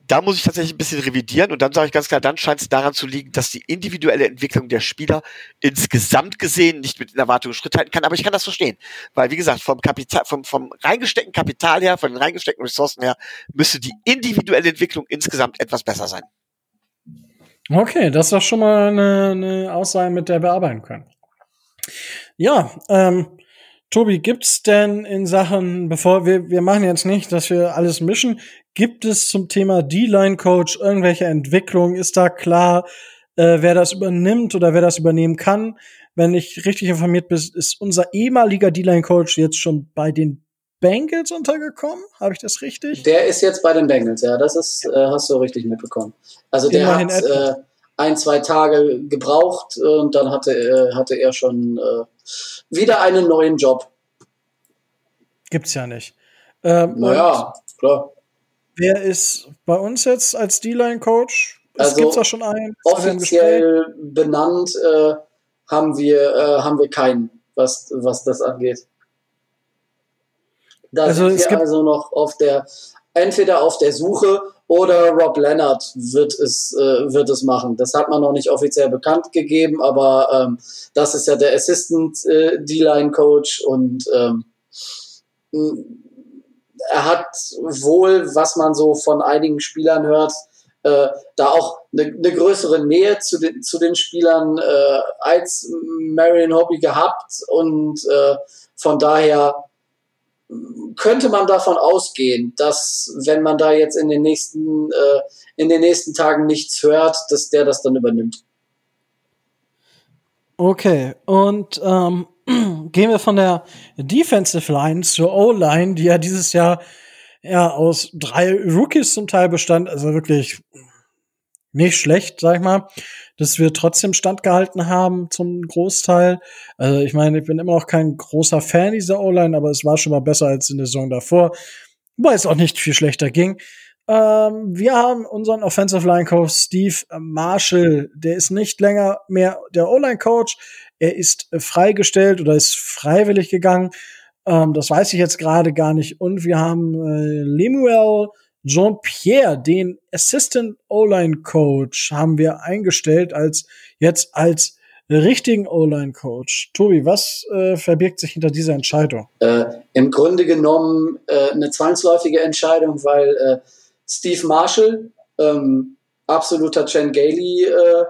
da muss ich tatsächlich ein bisschen revidieren und dann sage ich ganz klar, dann scheint es daran zu liegen, dass die individuelle Entwicklung der Spieler insgesamt gesehen nicht mit Erwartungen Schritt halten kann. Aber ich kann das verstehen, weil wie gesagt, vom Kapital, vom, vom reingesteckten Kapital her, von den reingesteckten Ressourcen her, müsste die individuelle Entwicklung insgesamt etwas besser sein. Okay, das doch schon mal eine, eine Aussage, mit der wir arbeiten können. Ja, ähm, Tobi, gibt's denn in Sachen, bevor wir, wir machen jetzt nicht, dass wir alles mischen, gibt es zum Thema D-Line-Coach irgendwelche Entwicklungen? Ist da klar, äh, wer das übernimmt oder wer das übernehmen kann? Wenn ich richtig informiert bin, ist unser ehemaliger D-Line-Coach jetzt schon bei den Bengals untergekommen. Habe ich das richtig? Der ist jetzt bei den Bengals, ja. Das ist, äh, hast du richtig mitbekommen. Also der Immerhin hat äh, ein, zwei Tage gebraucht und dann hatte, äh, hatte er schon äh, wieder einen neuen Job. Gibt's ja nicht. Ähm, naja, klar. Wer ist bei uns jetzt als D-Line-Coach? Also gibt's da schon einen? Offiziell benannt äh, haben wir äh, haben wir keinen, was was das angeht. Da also sind wir also noch auf der, entweder auf der Suche oder Rob Leonard wird es, äh, wird es machen. Das hat man noch nicht offiziell bekannt gegeben, aber ähm, das ist ja der Assistant äh, D-Line Coach und ähm, er hat wohl, was man so von einigen Spielern hört, äh, da auch eine, eine größere Nähe zu den, zu den Spielern äh, als Marion Hobby gehabt und äh, von daher könnte man davon ausgehen, dass wenn man da jetzt in den nächsten äh, in den nächsten Tagen nichts hört, dass der das dann übernimmt. Okay, und ähm, gehen wir von der Defensive Line zur O-Line, die ja dieses Jahr ja aus drei Rookies zum Teil bestand, also wirklich nicht schlecht, sag ich mal, dass wir trotzdem standgehalten haben zum Großteil. Also ich meine, ich bin immer noch kein großer Fan dieser O-Line, aber es war schon mal besser als in der Saison davor, wobei es auch nicht viel schlechter ging. Ähm, wir haben unseren Offensive Line Coach Steve Marshall, der ist nicht länger mehr der O-Line Coach, er ist freigestellt oder ist freiwillig gegangen. Ähm, das weiß ich jetzt gerade gar nicht. Und wir haben äh, Lemuel Jean-Pierre, den Assistant O-Line Coach, haben wir eingestellt als jetzt als richtigen O-Line Coach. Tobi, was äh, verbirgt sich hinter dieser Entscheidung? Äh, Im Grunde genommen äh, eine zwangsläufige Entscheidung, weil äh, Steve Marshall ähm, absoluter Chen Gailey, äh,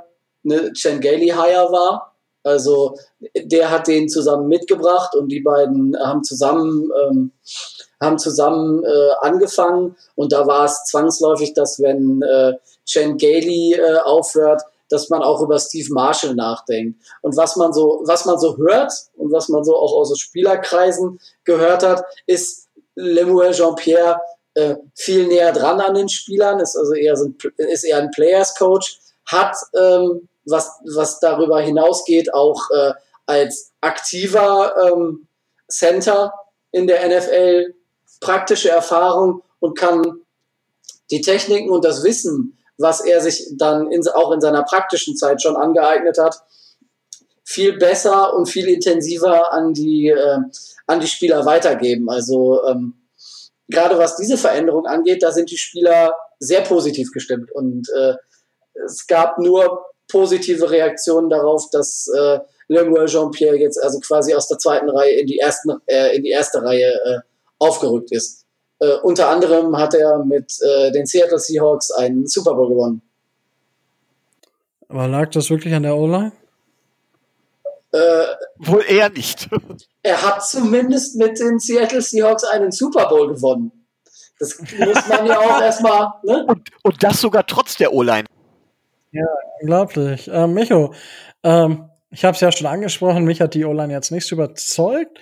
ne Chen Gailey Hire war. Also der hat den zusammen mitgebracht und die beiden haben zusammen ähm, haben zusammen äh, angefangen und da war es zwangsläufig, dass wenn äh, Chen Gailey äh, aufhört, dass man auch über Steve Marshall nachdenkt. Und was man so, was man so hört und was man so auch aus Spielerkreisen gehört hat, ist Lemuel Jean-Pierre äh, viel näher dran an den Spielern, ist also eher, so ein, ist eher ein Players Coach, hat ähm, was, was darüber hinausgeht, auch äh, als aktiver ähm, Center in der NFL praktische Erfahrung und kann die Techniken und das Wissen, was er sich dann in, auch in seiner praktischen Zeit schon angeeignet hat, viel besser und viel intensiver an die, äh, an die Spieler weitergeben. Also ähm, gerade was diese Veränderung angeht, da sind die Spieler sehr positiv gestimmt und äh, es gab nur positive Reaktionen darauf, dass äh, Lemuel Jean-Pierre jetzt also quasi aus der zweiten Reihe in die, ersten, äh, in die erste Reihe äh, aufgerückt ist. Äh, unter anderem hat er mit äh, den Seattle Seahawks einen Super Bowl gewonnen. Aber lag das wirklich an der O-Line? Äh, Wohl eher nicht. er hat zumindest mit den Seattle Seahawks einen Super Bowl gewonnen. Das muss man ja auch erstmal. Ne? Und, und das sogar trotz der O-Line. Ja, unglaublich. Ähm, Micho, ähm, ich habe es ja schon angesprochen, mich hat die O-Line jetzt nicht so überzeugt.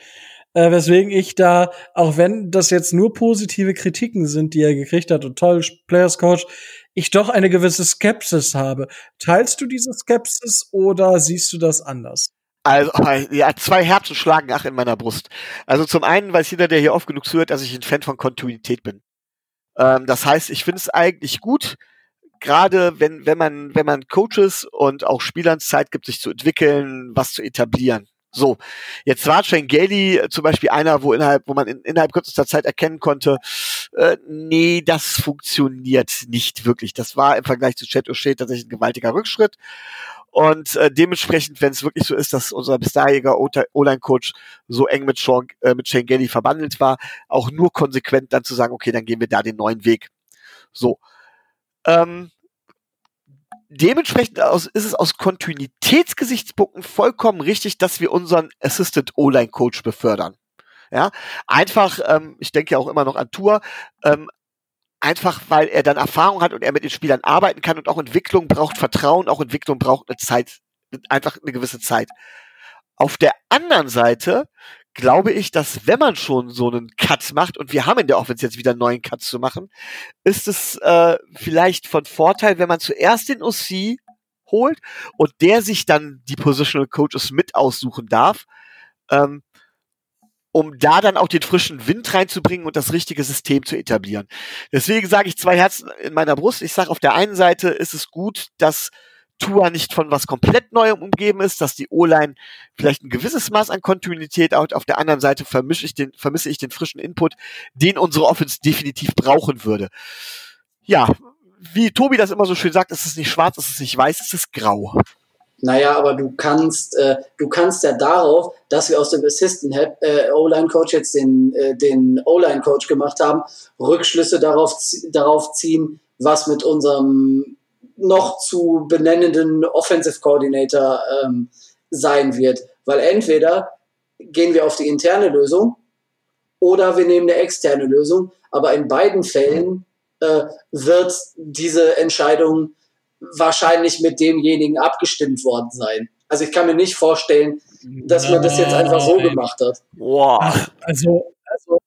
Äh, weswegen ich da, auch wenn das jetzt nur positive Kritiken sind, die er gekriegt hat und toll, Players Coach, ich doch eine gewisse Skepsis habe. Teilst du diese Skepsis oder siehst du das anders? Also, ja, zwei Herzen schlagen ach in meiner Brust. Also zum einen weiß jeder, der hier oft genug zuhört, dass ich ein Fan von Kontinuität bin. Ähm, das heißt, ich finde es eigentlich gut, gerade wenn, wenn man, wenn man Coaches und auch Spielern Zeit gibt, sich zu entwickeln, was zu etablieren. So, jetzt war Gailey äh, zum Beispiel einer, wo innerhalb, wo man in, innerhalb kürzester Zeit erkennen konnte, äh, nee, das funktioniert nicht wirklich. Das war im Vergleich zu Chet O'Shea tatsächlich ein gewaltiger Rückschritt. Und äh, dementsprechend, wenn es wirklich so ist, dass unser bis daheriger O-Line-Coach so eng mit, Sean, äh, mit Shane Gailey verbandelt war, auch nur konsequent dann zu sagen, okay, dann gehen wir da den neuen Weg. So. Ähm, dementsprechend aus, ist es aus Kontinuitätsgesichtspunkten vollkommen richtig, dass wir unseren Assistant O-Line Coach befördern. Ja, einfach, ähm, ich denke ja auch immer noch an Tour, ähm, einfach weil er dann Erfahrung hat und er mit den Spielern arbeiten kann und auch Entwicklung braucht Vertrauen, auch Entwicklung braucht eine Zeit, einfach eine gewisse Zeit. Auf der anderen Seite glaube ich, dass wenn man schon so einen Cut macht, und wir haben in der Offense jetzt wieder einen neuen Cut zu machen, ist es äh, vielleicht von Vorteil, wenn man zuerst den OC holt und der sich dann die Positional Coaches mit aussuchen darf, ähm, um da dann auch den frischen Wind reinzubringen und das richtige System zu etablieren. Deswegen sage ich zwei Herzen in meiner Brust. Ich sage, auf der einen Seite ist es gut, dass Tua nicht von was komplett Neuem umgeben ist, dass die O-Line vielleicht ein gewisses Maß an Kontinuität hat. Auf der anderen Seite vermische ich den, vermisse ich den frischen Input, den unsere Offense definitiv brauchen würde. ja, wie Tobi das immer so schön sagt, ist es nicht schwarz, ist es nicht weiß, ist es grau. Naja, aber du kannst, äh, du kannst ja darauf, dass wir aus dem Assistant äh, O-Line Coach jetzt den, äh, den O-Line Coach gemacht haben, Rückschlüsse darauf, darauf ziehen, was mit unserem noch zu benennenden Offensive Coordinator ähm, sein wird. Weil entweder gehen wir auf die interne Lösung oder wir nehmen eine externe Lösung. Aber in beiden Fällen äh, wird diese Entscheidung wahrscheinlich mit demjenigen abgestimmt worden sein. Also ich kann mir nicht vorstellen, dass man das jetzt einfach so gemacht hat. Wow. Ach, also, also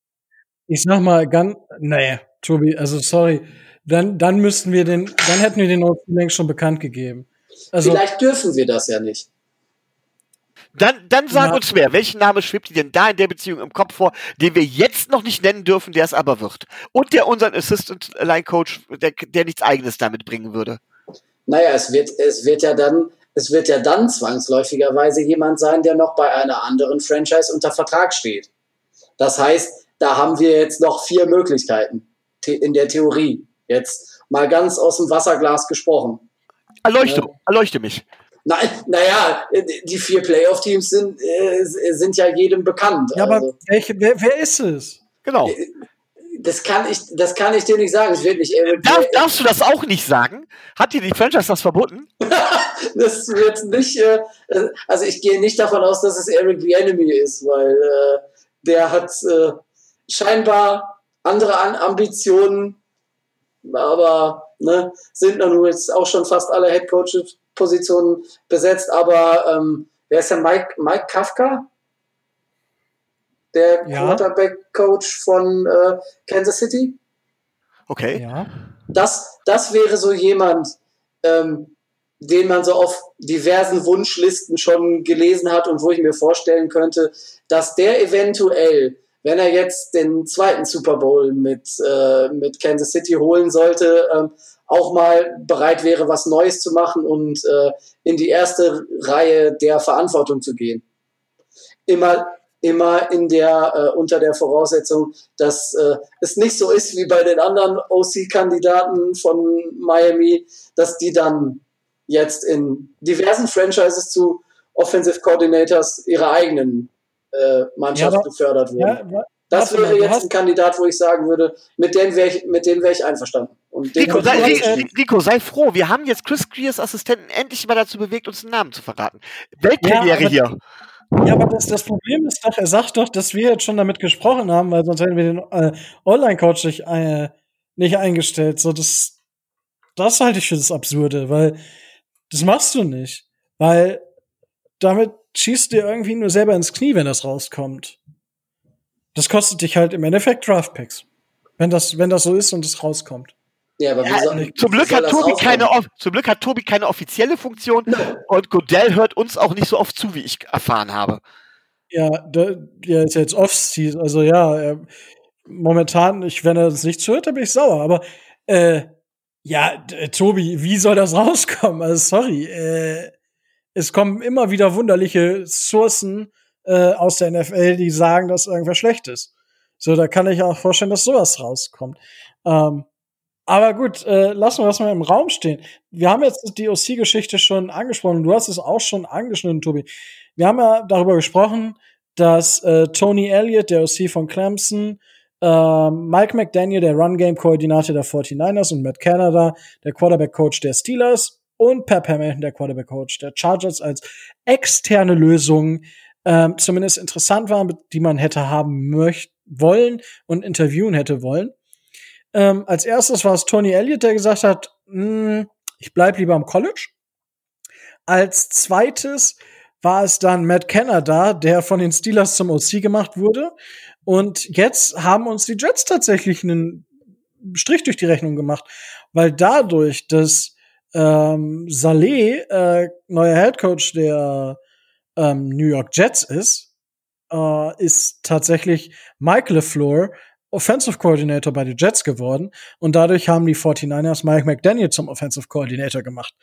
ich sag mal ganz, nee, Tobi, also sorry, dann, dann müssten wir den, dann hätten wir den längst schon bekannt gegeben. Also, Vielleicht dürfen wir das ja nicht. Dann, dann sag ja. uns mehr. Welchen Namen schwebt dir denn da in der Beziehung im Kopf vor, den wir jetzt noch nicht nennen dürfen, der es aber wird? Und der unseren Assistant Line Coach, der, der nichts eigenes damit bringen würde. Naja, es wird, es wird ja dann, es wird ja dann zwangsläufigerweise jemand sein, der noch bei einer anderen Franchise unter Vertrag steht. Das heißt, da haben wir jetzt noch vier Möglichkeiten in der Theorie. Jetzt mal ganz aus dem Wasserglas gesprochen. Erleuchte, ja. erleuchte mich. Nein, naja, die vier Playoff-Teams sind, äh, sind ja jedem bekannt. Ja, also. aber welche, wer, wer ist es? Genau. Das kann ich, das kann ich dir nicht sagen. Es wird nicht Darf, Darfst du das auch nicht sagen? Hat dir die Franchise das verboten? das wird nicht, äh, also ich gehe nicht davon aus, dass es Eric the Enemy ist, weil äh, der hat äh, scheinbar andere An Ambitionen, aber ne, sind nun jetzt auch schon fast alle Head Coaches Positionen besetzt, aber ähm, wer ist der Mike, Mike Kafka? Der ja. Quarterback-Coach von äh, Kansas City? Okay. Ja. Das, das wäre so jemand, ähm, den man so auf diversen Wunschlisten schon gelesen hat und wo ich mir vorstellen könnte, dass der eventuell, wenn er jetzt den zweiten Super Bowl mit, äh, mit Kansas City holen sollte, ähm, auch mal bereit wäre, was Neues zu machen und äh, in die erste Reihe der Verantwortung zu gehen. Immer, immer in der, äh, unter der Voraussetzung, dass äh, es nicht so ist wie bei den anderen OC-Kandidaten von Miami, dass die dann jetzt in diversen Franchises zu Offensive Coordinators ihrer eigenen äh, Mannschaft ja, aber, gefördert wurden. Ja, das wäre mal, jetzt ein Kandidat, wo ich sagen würde, mit dem wäre ich, mit dem wäre ich einverstanden. Und Rico, sei, Rico, sei froh, wir haben jetzt Chris Greers Assistenten endlich mal dazu bewegt, uns einen Namen zu verraten. Weltpremiere ja, hier. Ja, aber das, das Problem ist doch, er sagt doch, dass wir jetzt schon damit gesprochen haben, weil sonst hätten wir den äh, Online-Coach nicht, äh, nicht eingestellt. So, das, das halte ich für das Absurde, weil das machst du nicht. Weil damit schießt dir irgendwie nur selber ins Knie, wenn das rauskommt. Das kostet dich halt im Endeffekt Draftpicks. Wenn das, wenn das so ist und es rauskommt. Ja, aber ja, soll, zum, Glück hat Tobi keine, zum Glück hat Tobi keine offizielle Funktion no. und Godell hört uns auch nicht so oft zu, wie ich erfahren habe. Ja, der, der ist jetzt off-season. Also ja, er, momentan, ich, wenn er das nicht zuhört, dann bin ich sauer. Aber äh, ja, Tobi, wie soll das rauskommen? Also sorry, äh, es kommen immer wieder wunderliche Sourcen äh, aus der NFL, die sagen, dass irgendwer schlecht ist. So, da kann ich auch vorstellen, dass sowas rauskommt. Ähm, aber gut, äh, lassen wir das mal im Raum stehen. Wir haben jetzt die OC-Geschichte schon angesprochen. Du hast es auch schon angeschnitten, Tobi. Wir haben ja darüber gesprochen, dass äh, Tony Elliott, der OC von Clemson, äh, Mike McDaniel, der Run-Game-Koordinator der 49ers und Matt Canada, der Quarterback-Coach der Steelers und Pep Hamilton, der Quarterback-Coach der Chargers, als externe Lösung ähm, zumindest interessant waren, die man hätte haben möcht wollen und interviewen hätte wollen. Ähm, als erstes war es Tony Elliott, der gesagt hat, hm, ich bleib lieber am College. Als zweites war es dann Matt Canada, der von den Steelers zum OC gemacht wurde. Und jetzt haben uns die Jets tatsächlich einen Strich durch die Rechnung gemacht, weil dadurch, dass ähm, Saleh äh, neuer Headcoach der ähm, New York Jets ist, äh, ist tatsächlich Mike LeFleur Offensive Coordinator bei den Jets geworden und dadurch haben die 49ers Mike McDaniel zum Offensive Coordinator gemacht.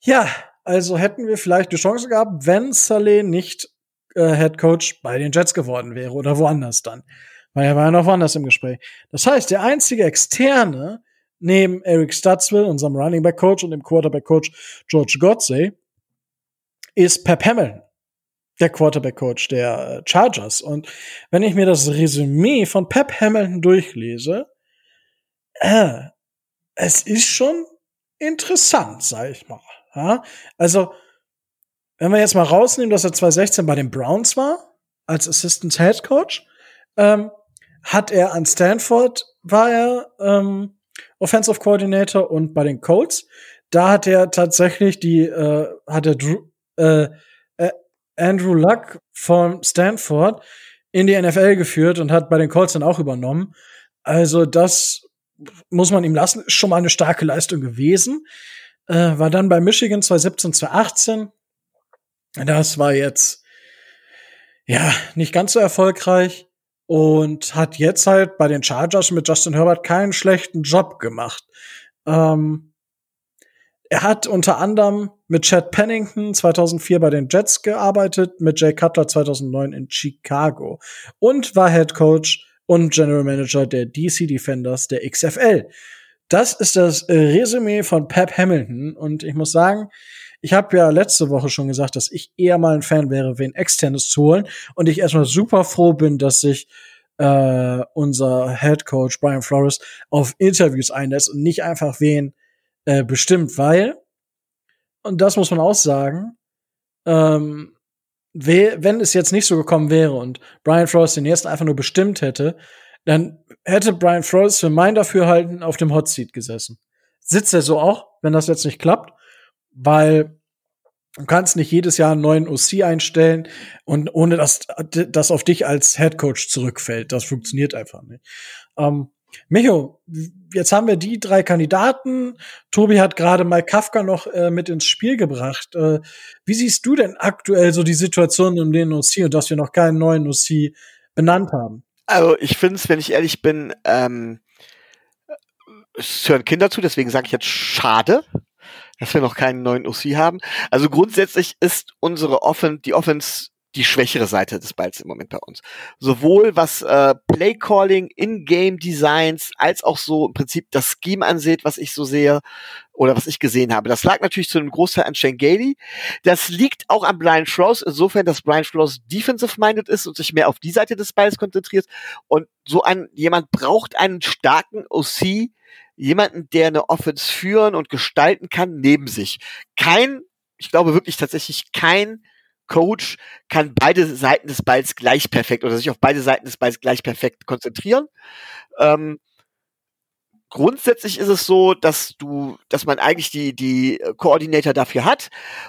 Ja, also hätten wir vielleicht die Chance gehabt, wenn Saleh nicht äh, Head Coach bei den Jets geworden wäre oder woanders dann. Weil er war ja noch woanders im Gespräch. Das heißt, der einzige Externe neben Eric Stutzville, unserem Running Back Coach und dem Quarterback Coach George Godsey, ist Pep Hamilton, der Quarterback Coach der äh, Chargers. Und wenn ich mir das Resümee von Pep Hamilton durchlese, äh, es ist schon interessant, sag ich mal. Ja? Also, wenn wir jetzt mal rausnehmen, dass er 2016 bei den Browns war, als Assistant Head Coach, ähm, hat er an Stanford, war er ähm, Offensive Coordinator und bei den Colts, da hat er tatsächlich die, äh, hat er Drew, äh, äh, Andrew Luck von Stanford in die NFL geführt und hat bei den Colts dann auch übernommen. Also das muss man ihm lassen, ist schon mal eine starke Leistung gewesen. Äh, war dann bei Michigan 2017, 2018. Das war jetzt ja nicht ganz so erfolgreich und hat jetzt halt bei den Chargers mit Justin Herbert keinen schlechten Job gemacht. Ähm, er hat unter anderem mit Chad Pennington 2004 bei den Jets gearbeitet, mit Jay Cutler 2009 in Chicago und war Head Coach und General Manager der DC Defenders der XFL. Das ist das Resümee von Pep Hamilton und ich muss sagen, ich habe ja letzte Woche schon gesagt, dass ich eher mal ein Fan wäre, wen externes zu holen und ich erstmal super froh bin, dass sich äh, unser Head Coach Brian Flores auf Interviews einlässt und nicht einfach wen äh, bestimmt, weil und das muss man auch sagen, ähm, wenn es jetzt nicht so gekommen wäre und Brian Flores den ersten einfach nur bestimmt hätte, dann hätte Brian Flores für mein Dafürhalten auf dem Hot Seat gesessen. Sitzt er so auch, wenn das jetzt nicht klappt, weil du kannst nicht jedes Jahr einen neuen OC einstellen und ohne dass das auf dich als Head Coach zurückfällt. Das funktioniert einfach nicht. Ähm, Micho, jetzt haben wir die drei Kandidaten. Tobi hat gerade mal Kafka noch äh, mit ins Spiel gebracht. Äh, wie siehst du denn aktuell so die Situation um den OC und dass wir noch keinen neuen OC benannt haben? Also ich finde es, wenn ich ehrlich bin, ähm, es hören Kinder zu, deswegen sage ich jetzt schade, dass wir noch keinen neuen OC haben. Also grundsätzlich ist unsere Offen, die Offense die schwächere Seite des Balls im Moment bei uns. Sowohl was äh, Playcalling, In-Game-Designs, als auch so im Prinzip das Scheme ansieht, was ich so sehe oder was ich gesehen habe. Das lag natürlich zu einem Großteil an Shane Gailey. Das liegt auch an Brian Flores, insofern, dass Brian Flores defensive-minded ist und sich mehr auf die Seite des Balls konzentriert. Und so ein, jemand braucht einen starken OC, jemanden, der eine Offense führen und gestalten kann, neben sich. Kein, ich glaube wirklich tatsächlich kein Coach kann beide Seiten des Balls gleich perfekt oder sich auf beide Seiten des Balls gleich perfekt konzentrieren. Ähm, grundsätzlich ist es so, dass du, dass man eigentlich die, die Koordinator dafür hat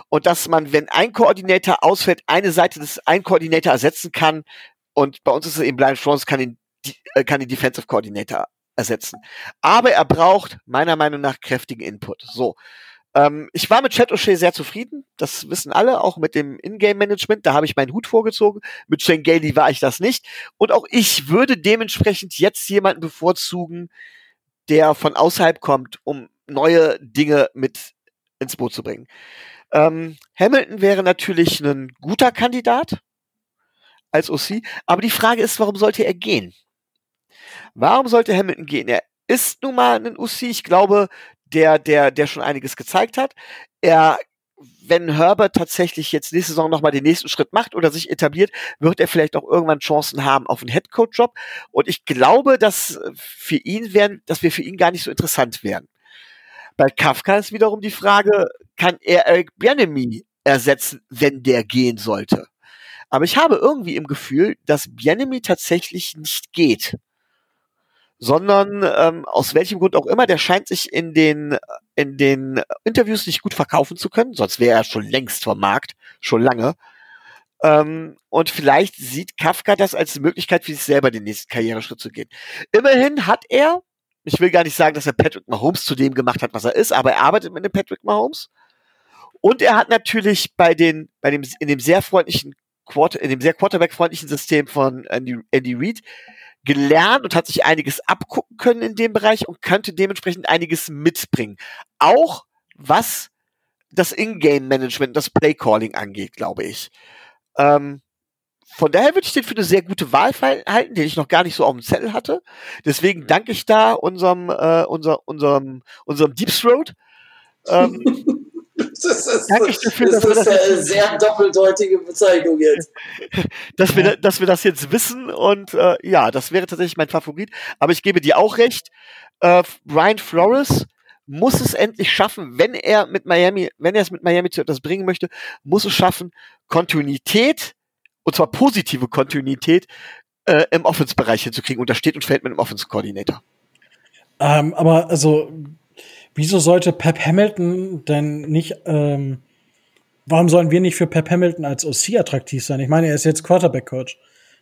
und dass man, wenn ein Koordinator ausfällt, eine Seite des, ein Koordinator ersetzen kann. Und bei uns ist es eben Blind Chance, kann den, äh, kann den Defensive Coordinator ersetzen. Aber er braucht meiner Meinung nach kräftigen Input. So. Ähm, ich war mit Chat O'Shea sehr zufrieden. Das wissen alle, auch mit dem Ingame-Management. Da habe ich meinen Hut vorgezogen. Mit Shane Gailey war ich das nicht. Und auch ich würde dementsprechend jetzt jemanden bevorzugen, der von außerhalb kommt, um neue Dinge mit ins Boot zu bringen. Ähm, Hamilton wäre natürlich ein guter Kandidat als OC, aber die Frage ist, warum sollte er gehen? Warum sollte Hamilton gehen? Er ist nun mal ein OC. Ich glaube, der, der, der schon einiges gezeigt hat. Er wenn Herbert tatsächlich jetzt nächste Saison nochmal den nächsten Schritt macht oder sich etabliert, wird er vielleicht auch irgendwann Chancen haben auf einen Headcoach-Job. Und ich glaube, dass für ihn werden, dass wir für ihn gar nicht so interessant wären. Bei Kafka ist wiederum die Frage, kann er Eric Bianemi ersetzen, wenn der gehen sollte? Aber ich habe irgendwie im Gefühl, dass Bianemi tatsächlich nicht geht sondern ähm, aus welchem Grund auch immer, der scheint sich in den in den Interviews nicht gut verkaufen zu können, sonst wäre er schon längst vom Markt, schon lange. Ähm, und vielleicht sieht Kafka das als Möglichkeit für sich selber den nächsten Karriereschritt zu gehen. Immerhin hat er, ich will gar nicht sagen, dass er Patrick Mahomes zu dem gemacht hat, was er ist, aber er arbeitet mit dem Patrick Mahomes. Und er hat natürlich bei den, bei dem, in dem sehr freundlichen Quarter, in dem sehr Quarterback-freundlichen System von Andy, Andy Reid gelernt und hat sich einiges abgucken können in dem Bereich und könnte dementsprechend einiges mitbringen. Auch was das Ingame-Management, das Play-Calling angeht, glaube ich. Ähm, von daher würde ich den für eine sehr gute Wahl halten, den ich noch gar nicht so auf dem Zettel hatte. Deswegen danke ich da unserem, äh, unser, unserem, unserem Deep Throat. Ähm, das ist, danke ich dafür, das ist eine sehr doppeldeutige Bezeichnung jetzt. dass, wir, dass wir das jetzt wissen und äh, ja, das wäre tatsächlich mein Favorit. Aber ich gebe dir auch recht, äh, Brian Flores muss es endlich schaffen, wenn er mit Miami, wenn er es mit Miami zu etwas bringen möchte, muss es schaffen, Kontinuität, und zwar positive Kontinuität, äh, im Offense-Bereich hinzukriegen. Und das steht und fällt mit dem Offense-Koordinator. Ähm, aber also, wieso sollte Pep Hamilton denn nicht, ähm, warum sollen wir nicht für Pep Hamilton als OC attraktiv sein? Ich meine, er ist jetzt Quarterback-Coach.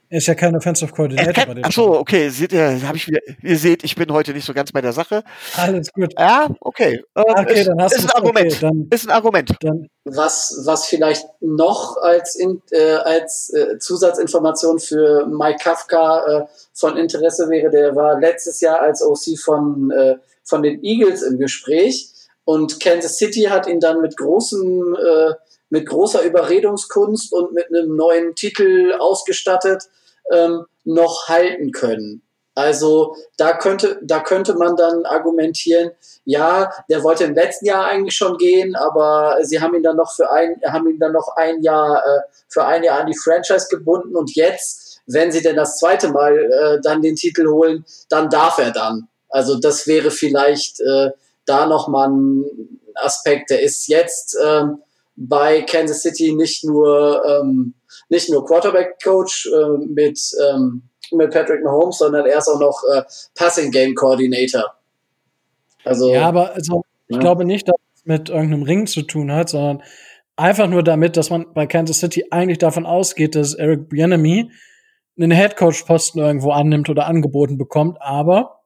Er ist ja kein Offensive Coordinator kann, bei den Ach so, okay, seht ihr, hab ich wieder, ihr seht, ich bin heute nicht so ganz bei der Sache. Alles gut. Ja, okay. Äh, okay, ist, dann hast ist ein Argument. Okay, dann, ist ein Argument. Dann. Was, was vielleicht noch als, in, äh, als äh, Zusatzinformation für Mike Kafka äh, von Interesse wäre, der war letztes Jahr als OC von, äh, von den Eagles im Gespräch und Kansas City hat ihn dann mit großem, äh, mit großer Überredungskunst und mit einem neuen Titel ausgestattet ähm, noch halten können. Also da könnte, da könnte man dann argumentieren, ja, der wollte im letzten Jahr eigentlich schon gehen, aber sie haben ihn dann noch für ein, haben ihn dann noch ein Jahr äh, für ein Jahr an die Franchise gebunden und jetzt, wenn sie denn das zweite Mal äh, dann den Titel holen, dann darf er dann. Also das wäre vielleicht äh, da noch mal ein Aspekt. Der ist jetzt ähm, bei Kansas City nicht nur ähm, nicht nur Quarterback-Coach äh, mit, ähm, mit Patrick Mahomes, sondern er ist auch noch äh, Passing-Game-Coordinator. Also, ja, aber also, ich ja. glaube nicht, dass es mit irgendeinem Ring zu tun hat, sondern einfach nur damit, dass man bei Kansas City eigentlich davon ausgeht, dass Eric Bieniemy einen Headcoach-Posten irgendwo annimmt oder angeboten bekommt. Aber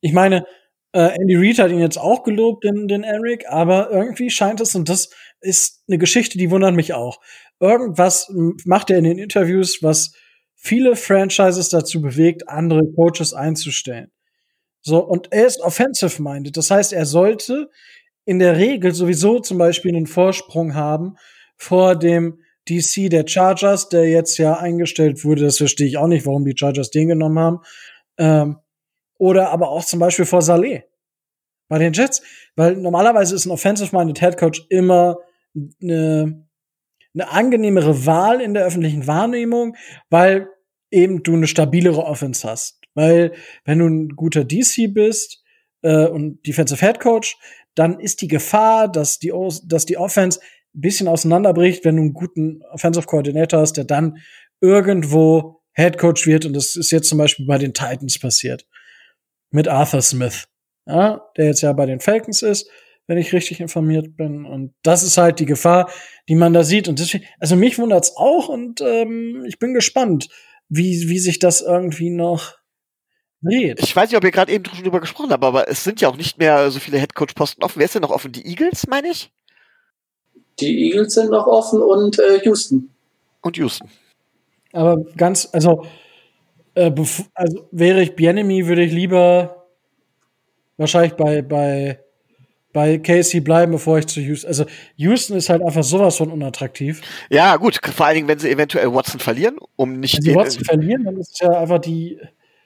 ich meine, äh, Andy Reid hat ihn jetzt auch gelobt, den, den Eric, aber irgendwie scheint es, und das ist eine Geschichte, die wundert mich auch. Irgendwas macht er in den Interviews, was viele Franchises dazu bewegt, andere Coaches einzustellen. So, und er ist offensive-minded. Das heißt, er sollte in der Regel sowieso zum Beispiel einen Vorsprung haben vor dem DC der Chargers, der jetzt ja eingestellt wurde. Das verstehe ich auch nicht, warum die Chargers den genommen haben. Ähm, oder aber auch zum Beispiel vor Saleh bei den Jets, weil normalerweise ist ein offensive-minded Head Coach immer eine, eine angenehmere Wahl in der öffentlichen Wahrnehmung, weil eben du eine stabilere Offense hast. Weil wenn du ein guter DC bist äh, und Defensive Head Coach, dann ist die Gefahr, dass die, dass die Offense ein bisschen auseinanderbricht, wenn du einen guten Offensive Coordinator hast, der dann irgendwo Head Coach wird. Und das ist jetzt zum Beispiel bei den Titans passiert. Mit Arthur Smith, ja, der jetzt ja bei den Falcons ist wenn ich richtig informiert bin. Und das ist halt die Gefahr, die man da sieht. Und deswegen, also mich wundert's auch und ähm, ich bin gespannt, wie, wie sich das irgendwie noch dreht. Ich weiß nicht, ob ihr gerade eben schon drüber gesprochen habt, aber es sind ja auch nicht mehr so viele Headcoach-Posten offen. Wer ist denn noch offen? Die Eagles, meine ich? Die Eagles sind noch offen und äh, Houston. Und Houston. Aber ganz, also, äh, also wäre ich Bienemy, würde ich lieber wahrscheinlich bei, bei bei Casey bleiben, bevor ich zu Houston. Also Houston ist halt einfach sowas von unattraktiv. Ja, gut, vor allen Dingen, wenn sie eventuell Watson verlieren, um nicht. Wenn sie Watson verlieren, dann ist es ja einfach die.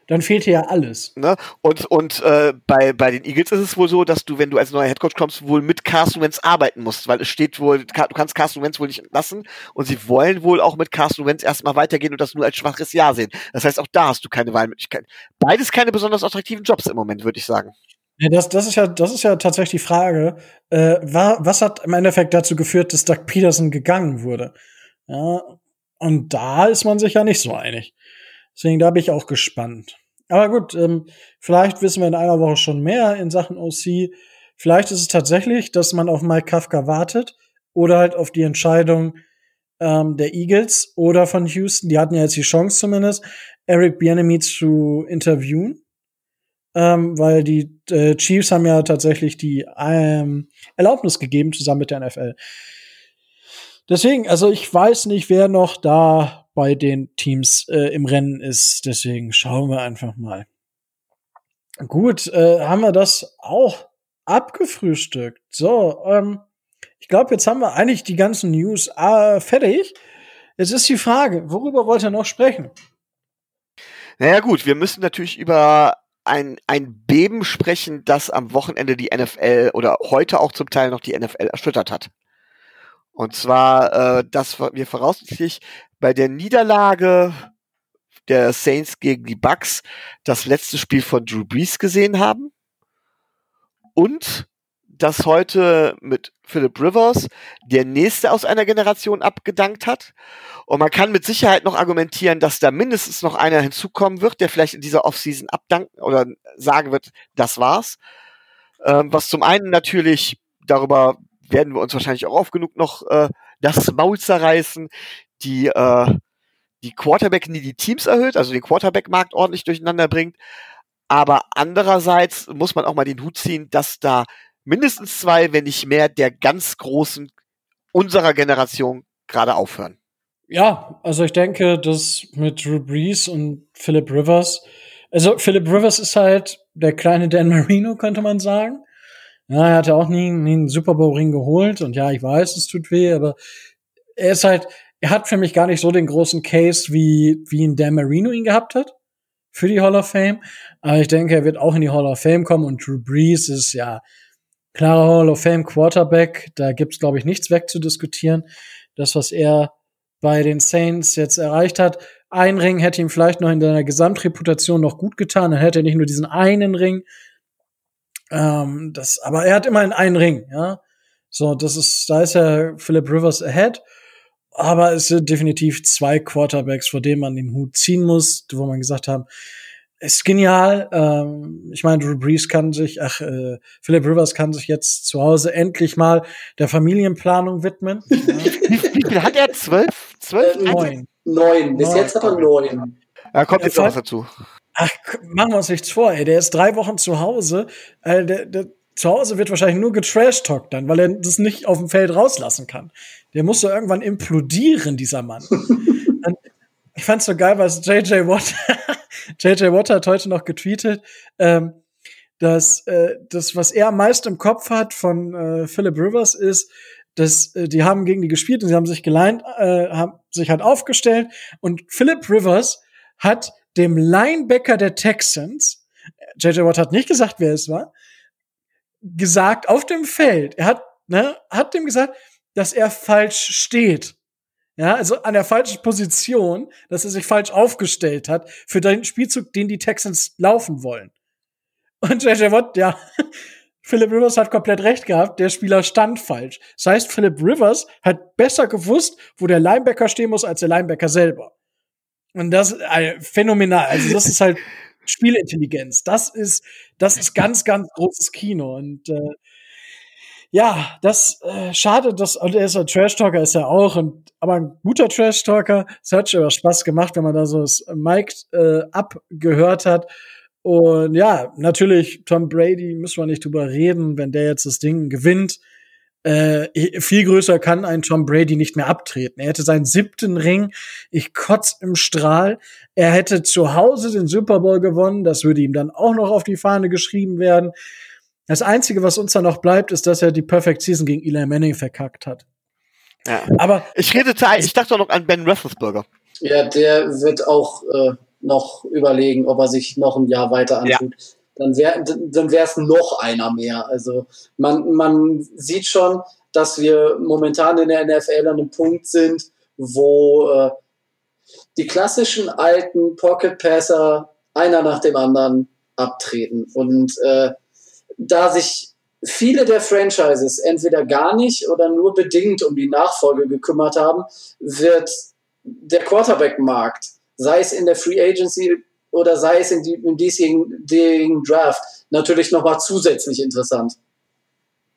Dann fehlt hier ja alles. Ne? Und, und äh, bei, bei den Eagles ist es wohl so, dass du, wenn du als neuer Headcoach kommst, wohl mit Carson Wentz arbeiten musst, weil es steht wohl, du kannst Carson Wentz wohl nicht entlassen und sie wollen wohl auch mit Carson Wentz erstmal weitergehen und das nur als schwaches Jahr sehen. Das heißt, auch da hast du keine Wahlmöglichkeit. Beides keine besonders attraktiven Jobs im Moment, würde ich sagen. Ja, das, das ist ja, das ist ja tatsächlich die Frage. Äh, war, was hat im Endeffekt dazu geführt, dass Doug Peterson gegangen wurde? Ja, und da ist man sich ja nicht so einig. Deswegen, da bin ich auch gespannt. Aber gut, ähm, vielleicht wissen wir in einer Woche schon mehr in Sachen OC. Vielleicht ist es tatsächlich, dass man auf Mike Kafka wartet oder halt auf die Entscheidung ähm, der Eagles oder von Houston. Die hatten ja jetzt die Chance zumindest, Eric Bieniemy zu interviewen ähm, weil die äh, Chiefs haben ja tatsächlich die ähm, Erlaubnis gegeben, zusammen mit der NFL. Deswegen, also ich weiß nicht, wer noch da bei den Teams äh, im Rennen ist. Deswegen schauen wir einfach mal. Gut, äh, haben wir das auch abgefrühstückt. So, ähm, ich glaube, jetzt haben wir eigentlich die ganzen News äh, fertig. Jetzt ist die Frage, worüber wollt ihr noch sprechen? Naja gut, wir müssen natürlich über ein, ein Beben sprechen, das am Wochenende die NFL oder heute auch zum Teil noch die NFL erschüttert hat. Und zwar, äh, dass wir voraussichtlich bei der Niederlage der Saints gegen die Bucks das letzte Spiel von Drew Brees gesehen haben. Und dass heute mit Philip Rivers der nächste aus einer Generation abgedankt hat. Und man kann mit Sicherheit noch argumentieren, dass da mindestens noch einer hinzukommen wird, der vielleicht in dieser Offseason abdanken oder sagen wird, das war's. Ähm, was zum einen natürlich, darüber werden wir uns wahrscheinlich auch oft genug noch äh, das Maul zerreißen, die, äh, die Quarterback nie die Teams erhöht, also den Quarterback-Markt ordentlich durcheinander bringt. Aber andererseits muss man auch mal den Hut ziehen, dass da mindestens zwei, wenn nicht mehr, der ganz großen unserer Generation gerade aufhören. Ja, also ich denke, dass mit Drew Brees und Philip Rivers, also Philip Rivers ist halt der kleine Dan Marino, könnte man sagen. Ja, er hat ja auch nie, nie einen Super Bowl Ring geholt und ja, ich weiß, es tut weh, aber er ist halt, er hat für mich gar nicht so den großen Case, wie, wie ein Dan Marino ihn gehabt hat für die Hall of Fame. Aber ich denke, er wird auch in die Hall of Fame kommen und Drew Brees ist ja klarer Hall of Fame Quarterback. Da gibt's glaube ich nichts wegzudiskutieren. Das, was er bei den Saints jetzt erreicht hat, ein Ring hätte ihm vielleicht noch in seiner Gesamtreputation noch gut getan. Dann hätte er nicht nur diesen einen Ring. Ähm, das, aber er hat immerhin einen Ring, ja. So, das ist, da ist ja Philip Rivers ahead. Aber es sind definitiv zwei Quarterbacks, vor denen man den Hut ziehen muss, wo man gesagt haben, ist genial. Ähm, ich meine, Drew Brees kann sich, ach, äh, Philip Rivers kann sich jetzt zu Hause endlich mal der Familienplanung widmen. Wie viel hat er? Zwölf? Zwölf? Neun. Neun. Bis neun. jetzt hat er neun. Da kommt jetzt noch was dazu. Ach, machen wir uns nichts vor, ey. Der ist drei Wochen zu Hause. Äh, der, der, zu Hause wird wahrscheinlich nur getrashtalkt dann, weil er das nicht auf dem Feld rauslassen kann. Der muss so irgendwann implodieren, dieser Mann. ich fand's so geil, was JJ Watt, JJ Watt hat heute noch getweetet, ähm, dass äh, das, was er am meisten im Kopf hat von äh, Philip Rivers, ist, dass äh, die haben gegen die gespielt und sie haben sich geleint, äh, haben sich halt aufgestellt und Philip Rivers hat dem Linebacker der Texans, JJ Watt hat nicht gesagt, wer es war, gesagt auf dem Feld. Er hat, ne, hat dem gesagt, dass er falsch steht. Ja, also an der falschen Position, dass er sich falsch aufgestellt hat für den Spielzug, den die Texans laufen wollen. Und JJ Watt, ja, Philip Rivers hat komplett recht gehabt, der Spieler stand falsch. Das heißt, Philip Rivers hat besser gewusst, wo der Linebacker stehen muss, als der Linebacker selber. Und das äh, phänomenal. Also das ist halt Spielintelligenz. Das ist, das ist ganz, ganz großes Kino. Und äh, ja, das äh, schade, dass und er ist ein Trash Talker ist er auch und aber ein guter Trash Talker. Es hat schon Spaß gemacht, wenn man da so das Mike äh, abgehört hat. Und ja, natürlich Tom Brady müssen wir nicht drüber reden, wenn der jetzt das Ding gewinnt. Äh, viel größer kann ein Tom Brady nicht mehr abtreten. Er hätte seinen siebten Ring. Ich kotz im Strahl. Er hätte zu Hause den Super Bowl gewonnen. Das würde ihm dann auch noch auf die Fahne geschrieben werden. Das Einzige, was uns da noch bleibt, ist, dass er die Perfect Season gegen Eli Manning verkackt hat. Ja. Aber ich redete, ich dachte doch noch an Ben Roethlisberger. Ja, der wird auch äh, noch überlegen, ob er sich noch ein Jahr weiter antut. Ja. Dann wäre dann wär's noch einer mehr. Also man, man sieht schon, dass wir momentan in der NFL an einem Punkt sind, wo äh, die klassischen alten Pocket Passer einer nach dem anderen abtreten. Und äh, da sich viele der Franchises entweder gar nicht oder nur bedingt um die Nachfolge gekümmert haben, wird der Quarterback-Markt, sei es in der Free Agency oder sei es in die, im diesjährigen Draft, natürlich nochmal zusätzlich interessant.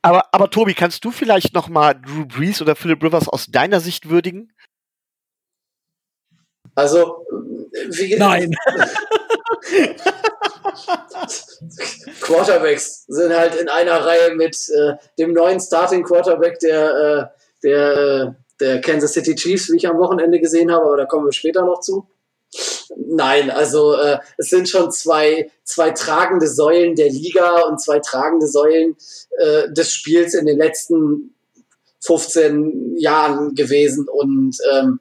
Aber, aber Tobi, kannst du vielleicht nochmal Drew Brees oder Philip Rivers aus deiner Sicht würdigen? Also, wie Nein. Quarterbacks sind halt in einer Reihe mit äh, dem neuen Starting Quarterback der, äh, der, der Kansas City Chiefs, wie ich am Wochenende gesehen habe, aber da kommen wir später noch zu. Nein, also äh, es sind schon zwei, zwei tragende Säulen der Liga und zwei tragende Säulen äh, des Spiels in den letzten 15 Jahren gewesen. Und ähm,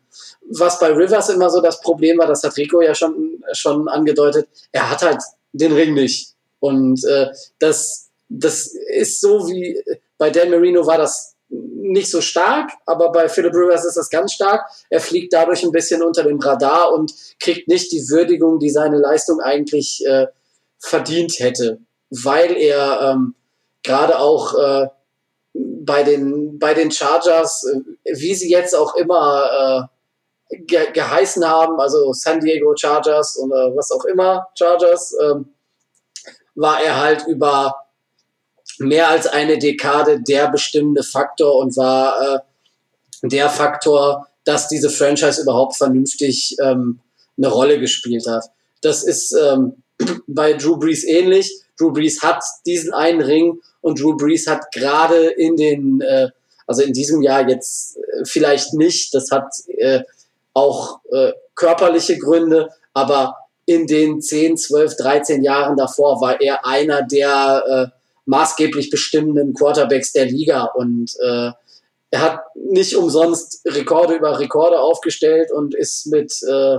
was bei Rivers immer so das Problem war, das hat Rico ja schon, schon angedeutet, er hat halt den Ring nicht. Und äh, das, das ist so wie bei Dan Marino war das nicht so stark, aber bei Philip Rivers ist das ganz stark. Er fliegt dadurch ein bisschen unter dem Radar und kriegt nicht die Würdigung, die seine Leistung eigentlich äh, verdient hätte, weil er ähm, gerade auch äh, bei den bei den Chargers, äh, wie sie jetzt auch immer äh, ge geheißen haben, also San Diego Chargers oder was auch immer Chargers, äh, war er halt über mehr als eine Dekade der bestimmende Faktor und war äh, der Faktor, dass diese Franchise überhaupt vernünftig ähm, eine Rolle gespielt hat. Das ist ähm, bei Drew Brees ähnlich. Drew Brees hat diesen einen Ring und Drew Brees hat gerade in den, äh, also in diesem Jahr jetzt äh, vielleicht nicht, das hat äh, auch äh, körperliche Gründe, aber in den 10, 12, 13 Jahren davor war er einer der äh, maßgeblich bestimmenden Quarterbacks der Liga und äh, er hat nicht umsonst Rekorde über Rekorde aufgestellt und ist mit äh,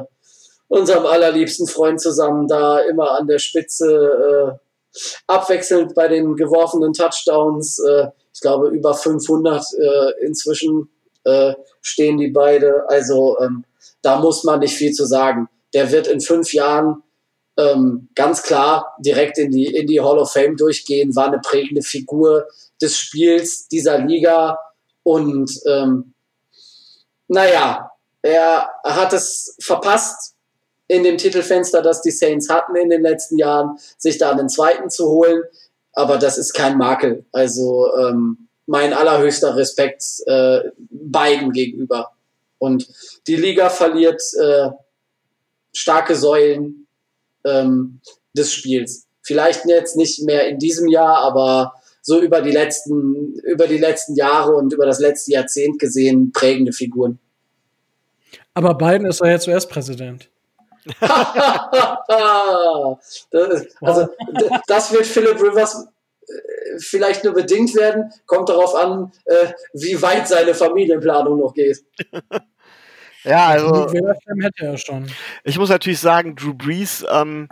unserem allerliebsten Freund zusammen da immer an der Spitze äh, abwechselnd bei den geworfenen Touchdowns. Äh, ich glaube, über 500 äh, inzwischen äh, stehen die beide. Also ähm, da muss man nicht viel zu sagen. Der wird in fünf Jahren ähm, ganz klar direkt in die, in die Hall of Fame durchgehen, war eine prägende Figur des Spiels dieser Liga und ähm, naja, er hat es verpasst, in dem Titelfenster, das die Saints hatten in den letzten Jahren, sich da einen zweiten zu holen. Aber das ist kein Makel. Also ähm, mein allerhöchster Respekt äh, beiden gegenüber. Und die Liga verliert äh, starke Säulen, ähm, des Spiels. Vielleicht jetzt nicht mehr in diesem Jahr, aber so über die letzten, über die letzten Jahre und über das letzte Jahrzehnt gesehen prägende Figuren. Aber Biden ist ja jetzt US-Präsident. also, das wird Philip Rivers äh, vielleicht nur bedingt werden. Kommt darauf an, äh, wie weit seine Familienplanung noch geht. Ja, also. hätte er schon. Ich muss natürlich sagen, Drew Brees, ähm,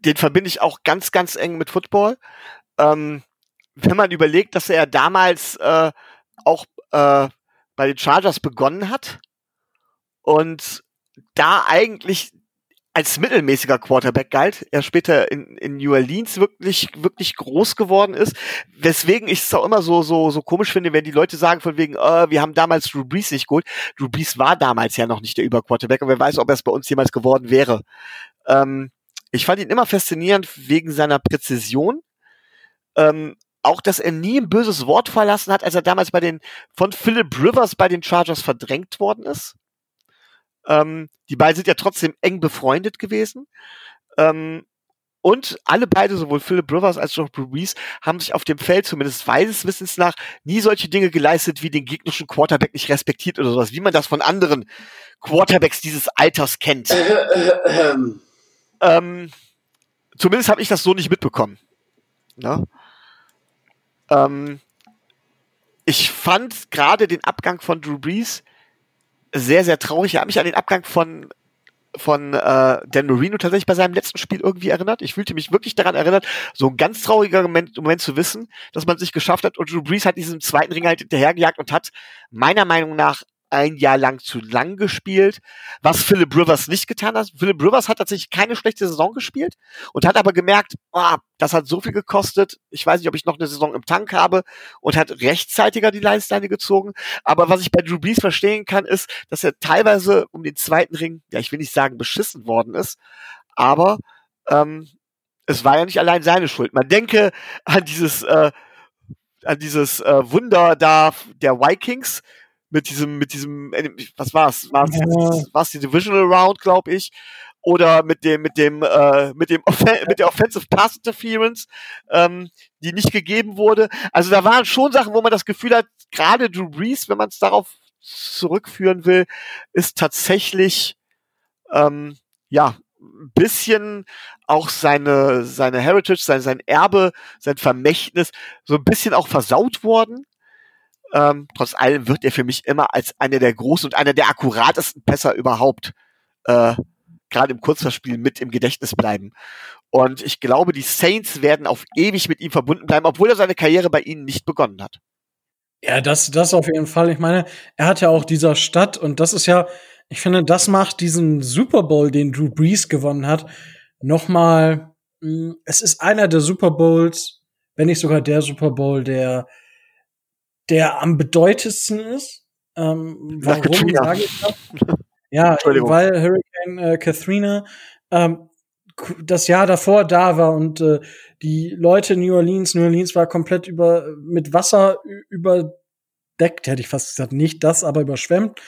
den verbinde ich auch ganz, ganz eng mit Football. Ähm, wenn man überlegt, dass er damals äh, auch äh, bei den Chargers begonnen hat und da eigentlich als mittelmäßiger Quarterback galt, er später in, in New Orleans wirklich, wirklich groß geworden ist. Weswegen ich es auch immer so, so, so komisch finde, wenn die Leute sagen von wegen, äh, wir haben damals Drew Brees nicht gut. Drew Brees war damals ja noch nicht der Überquarterback und wer weiß, ob er es bei uns jemals geworden wäre. Ähm, ich fand ihn immer faszinierend wegen seiner Präzision. Ähm, auch, dass er nie ein böses Wort verlassen hat, als er damals bei den, von Philip Rivers bei den Chargers verdrängt worden ist. Ähm, die beiden sind ja trotzdem eng befreundet gewesen. Ähm, und alle beide, sowohl Philip Rivers als auch Brees, haben sich auf dem Feld, zumindest meines Wissens nach, nie solche Dinge geleistet, wie den gegnerischen Quarterback nicht respektiert oder sowas, wie man das von anderen Quarterbacks dieses Alters kennt. ähm, zumindest habe ich das so nicht mitbekommen. Ja? Ähm, ich fand gerade den Abgang von Drew Brees sehr, sehr traurig. Er hat mich an den Abgang von von äh, Dan Marino tatsächlich bei seinem letzten Spiel irgendwie erinnert. Ich fühlte mich wirklich daran erinnert, so ein ganz trauriger Moment, Moment zu wissen, dass man sich geschafft hat und Drew Brees hat diesen zweiten Ring halt hinterhergejagt und hat meiner Meinung nach ein Jahr lang zu lang gespielt, was Philip Rivers nicht getan hat. Philip Rivers hat tatsächlich keine schlechte Saison gespielt und hat aber gemerkt, oh, das hat so viel gekostet. Ich weiß nicht, ob ich noch eine Saison im Tank habe und hat rechtzeitiger die Leistleine gezogen. Aber was ich bei Drew Brees verstehen kann, ist, dass er teilweise um den zweiten Ring, ja, ich will nicht sagen beschissen worden ist, aber ähm, es war ja nicht allein seine Schuld. Man denke an dieses äh, an dieses äh, Wunder da der Vikings, mit diesem, mit diesem, äh, was war's? War's, ja. war's die Divisional Round, glaube ich, oder mit dem, mit dem, äh, mit dem, mit der Offensive Pass Interference, ähm, die nicht gegeben wurde. Also da waren schon Sachen, wo man das Gefühl hat, gerade Drew Brees, wenn man es darauf zurückführen will, ist tatsächlich, ähm, ja, ein bisschen auch seine, seine Heritage, sein, sein Erbe, sein Vermächtnis so ein bisschen auch versaut worden. Ähm, trotz allem wird er für mich immer als einer der großen und einer der akkuratesten Pässer überhaupt äh, gerade im Kurzverspiel mit im Gedächtnis bleiben. Und ich glaube, die Saints werden auf ewig mit ihm verbunden bleiben, obwohl er seine Karriere bei ihnen nicht begonnen hat. Ja, das, das auf jeden Fall. Ich meine, er hat ja auch dieser Stadt und das ist ja, ich finde, das macht diesen Super Bowl, den Drew Brees gewonnen hat, noch mal. Hm, es ist einer der Super Bowls, wenn nicht sogar der Super Bowl, der der am bedeutendsten ist. Ähm, warum sage ich das? Ja, weil Hurricane äh, Katrina ähm, das Jahr davor da war und äh, die Leute in New Orleans, New Orleans war komplett über mit Wasser überdeckt, hätte ich fast gesagt, nicht das, aber überschwemmt.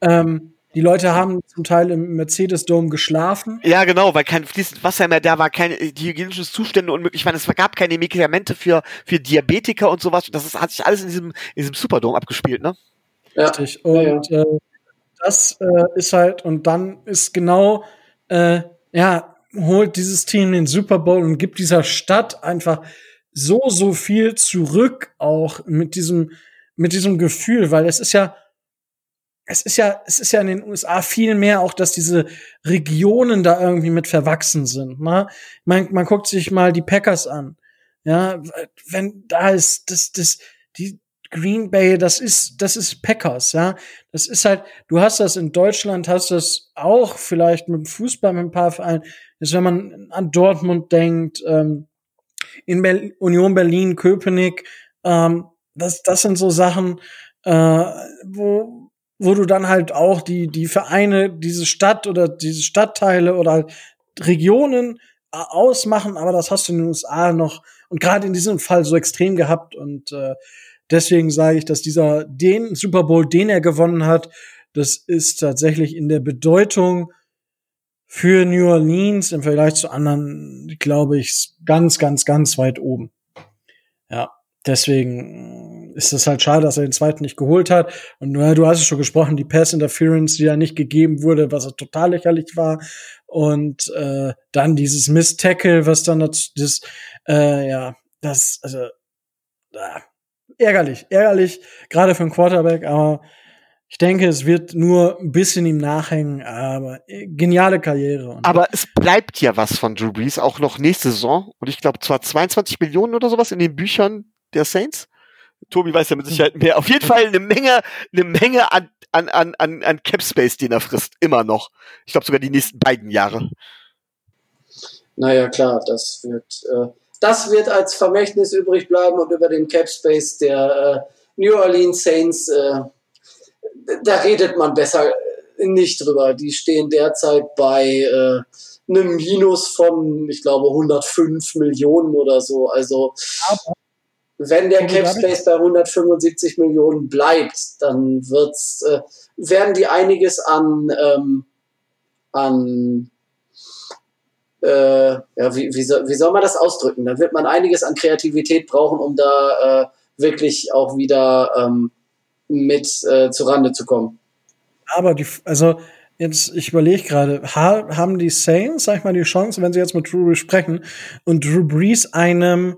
Ähm, die Leute haben zum Teil im Mercedes-Dom geschlafen. Ja, genau, weil kein fließendes Wasser mehr da war, keine die hygienischen Zustände unmöglich waren. Es gab keine Medikamente für, für Diabetiker und sowas. Das ist, hat sich alles in diesem, in diesem Superdome abgespielt, ne? Ja. Richtig. Und ja, ja. Äh, das äh, ist halt, und dann ist genau, äh, ja, holt dieses Team den Super Bowl und gibt dieser Stadt einfach so, so viel zurück, auch mit diesem, mit diesem Gefühl, weil es ist ja, es ist ja, es ist ja in den USA viel mehr auch, dass diese Regionen da irgendwie mit verwachsen sind. Ne? Man, man guckt sich mal die Packers an. Ja, wenn da ist das, das, die, Green Bay, das ist, das ist Packers, ja. Das ist halt, du hast das in Deutschland, hast das auch vielleicht mit dem Fußball, mit ein paar Vereinen, ist, wenn man an Dortmund denkt, ähm, in Ber Union Berlin, Köpenick, ähm, das, das sind so Sachen, äh, wo, wo du dann halt auch die, die Vereine, diese Stadt oder diese Stadtteile oder halt Regionen äh, ausmachen, aber das hast du in den USA noch und gerade in diesem Fall so extrem gehabt und äh, Deswegen sage ich, dass dieser den Super Bowl, den er gewonnen hat, das ist tatsächlich in der Bedeutung für New Orleans im Vergleich zu anderen, glaube ich, ganz, ganz, ganz weit oben. Deswegen ist es halt schade, dass er den zweiten nicht geholt hat. Und ja, du hast es schon gesprochen, die Pass Interference, die ja nicht gegeben wurde, was total lächerlich war. Und äh, dann dieses Miss Tackle, was dann das, das äh, ja, das, also, äh, ärgerlich, ärgerlich, gerade für einen Quarterback, aber ich denke, es wird nur ein bisschen ihm nachhängen, aber äh, geniale Karriere. Aber es bleibt ja was von Drew Brees, auch noch nächste Saison. Und ich glaube, zwar 22 Millionen oder sowas in den Büchern der Saints. Tobi weiß ja mit Sicherheit mehr. Auf jeden Fall eine Menge, eine Menge an, an, an, an Cap Space, den er frisst. Immer noch. Ich glaube sogar die nächsten beiden Jahre. Naja, klar, das wird, äh, das wird als Vermächtnis übrig bleiben und über den Cap Space der äh, New Orleans Saints, äh, da redet man besser nicht drüber. Die stehen derzeit bei äh, einem Minus von, ich glaube, 105 Millionen oder so. Also wenn der Cap Space bei 175 Millionen bleibt, dann wird's, äh, werden die einiges an, ähm, an äh, ja, wie, wie, soll, wie soll man das ausdrücken? Da wird man einiges an Kreativität brauchen, um da äh, wirklich auch wieder ähm, mit äh, Rande zu kommen. Aber die, also jetzt, ich überlege gerade, ha, haben die Saints, sag ich mal, die Chance, wenn sie jetzt mit Drew Brees sprechen und Drew Brees einem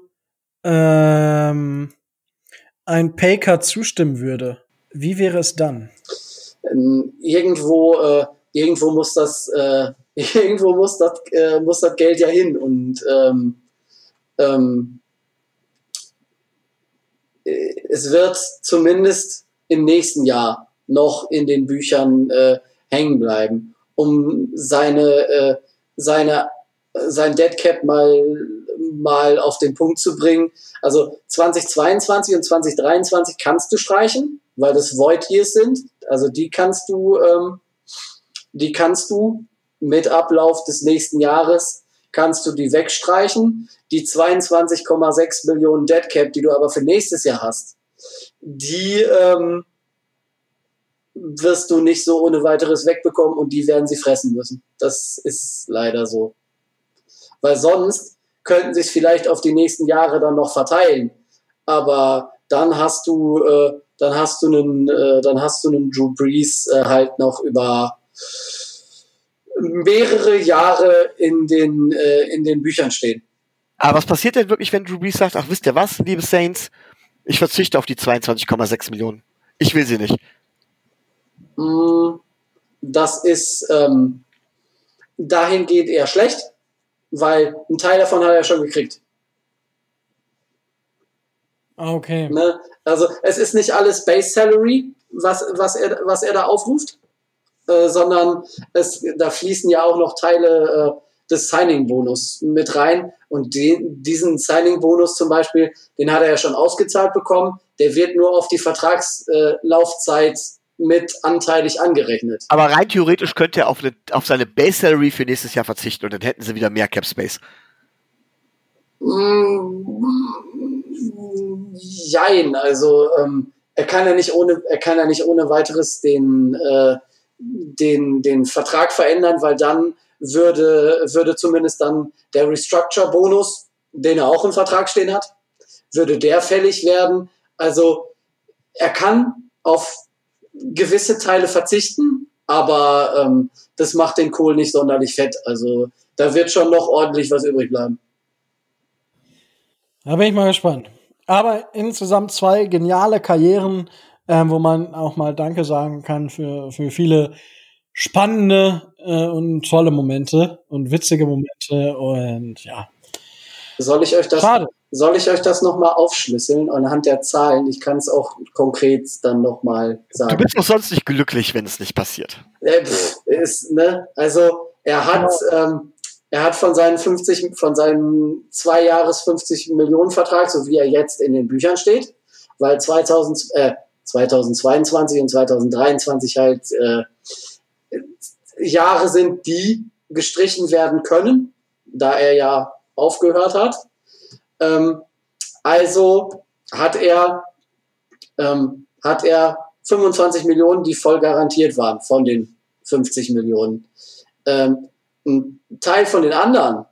ähm, ein Paycard zustimmen würde, wie wäre es dann? Ähm, irgendwo, äh, irgendwo muss das äh, irgendwo muss das, äh, muss das Geld ja hin und ähm, ähm, äh, es wird zumindest im nächsten Jahr noch in den Büchern äh, hängen bleiben, um seine, äh, seine, sein Deadcap mal, mal auf den Punkt zu bringen. Also 2022 und 2023 kannst du streichen, weil das Void Years sind. Also die kannst du, ähm, die kannst du mit Ablauf des nächsten Jahres kannst du die wegstreichen. Die 22,6 Millionen Dead Cap, die du aber für nächstes Jahr hast, die ähm, wirst du nicht so ohne weiteres wegbekommen und die werden sie fressen müssen. Das ist leider so. Weil sonst könnten es vielleicht auf die nächsten Jahre dann noch verteilen. Aber dann hast du, äh, dann hast du einen, äh, dann hast du einen Drew Brees äh, halt noch über mehrere Jahre in den, äh, in den Büchern stehen. Aber was passiert denn wirklich, wenn Drew Brees sagt, ach wisst ihr was, liebe Saints, ich verzichte auf die 22,6 Millionen. Ich will sie nicht. Mm, das ist ähm, dahingehend eher schlecht, weil ein Teil davon hat er schon gekriegt. Ah, okay. Ne? Also es ist nicht alles Base Salary, was, was, er, was er da aufruft, äh, sondern es, da fließen ja auch noch Teile äh, des Signing-Bonus mit rein. Und den, diesen Signing-Bonus zum Beispiel, den hat er ja schon ausgezahlt bekommen. Der wird nur auf die Vertragslaufzeit mit anteilig angerechnet. Aber rein theoretisch könnte er auf, eine, auf seine Base Salary für nächstes Jahr verzichten und dann hätten sie wieder mehr Cap Space. Mm, jein, also ähm, er kann ja nicht ohne, er kann ja nicht ohne weiteres den, äh, den, den Vertrag verändern, weil dann würde, würde zumindest dann der Restructure-Bonus, den er auch im Vertrag stehen hat, würde der fällig werden. Also er kann auf gewisse Teile verzichten, aber ähm, das macht den Kohl nicht sonderlich fett. Also da wird schon noch ordentlich was übrig bleiben. Da bin ich mal gespannt. Aber insgesamt zwei geniale Karrieren, äh, wo man auch mal Danke sagen kann für, für viele spannende äh, und tolle Momente und witzige Momente und ja. Soll ich euch das, Schade. soll ich euch das nochmal aufschlüsseln anhand der Zahlen? Ich kann es auch konkret dann nochmal sagen. Du bist doch sonst nicht glücklich, wenn es nicht passiert. Äh, pff, ist, ne? Also er hat, ähm, er hat von seinen 50, von seinem zwei Jahres 50 Millionen Vertrag, so wie er jetzt in den Büchern steht, weil 2000, äh, 2022 und 2023 halt äh, Jahre sind, die gestrichen werden können, da er ja aufgehört hat. Ähm, also hat er, ähm, hat er 25 Millionen, die voll garantiert waren von den 50 Millionen. Ähm, ein Teil von den anderen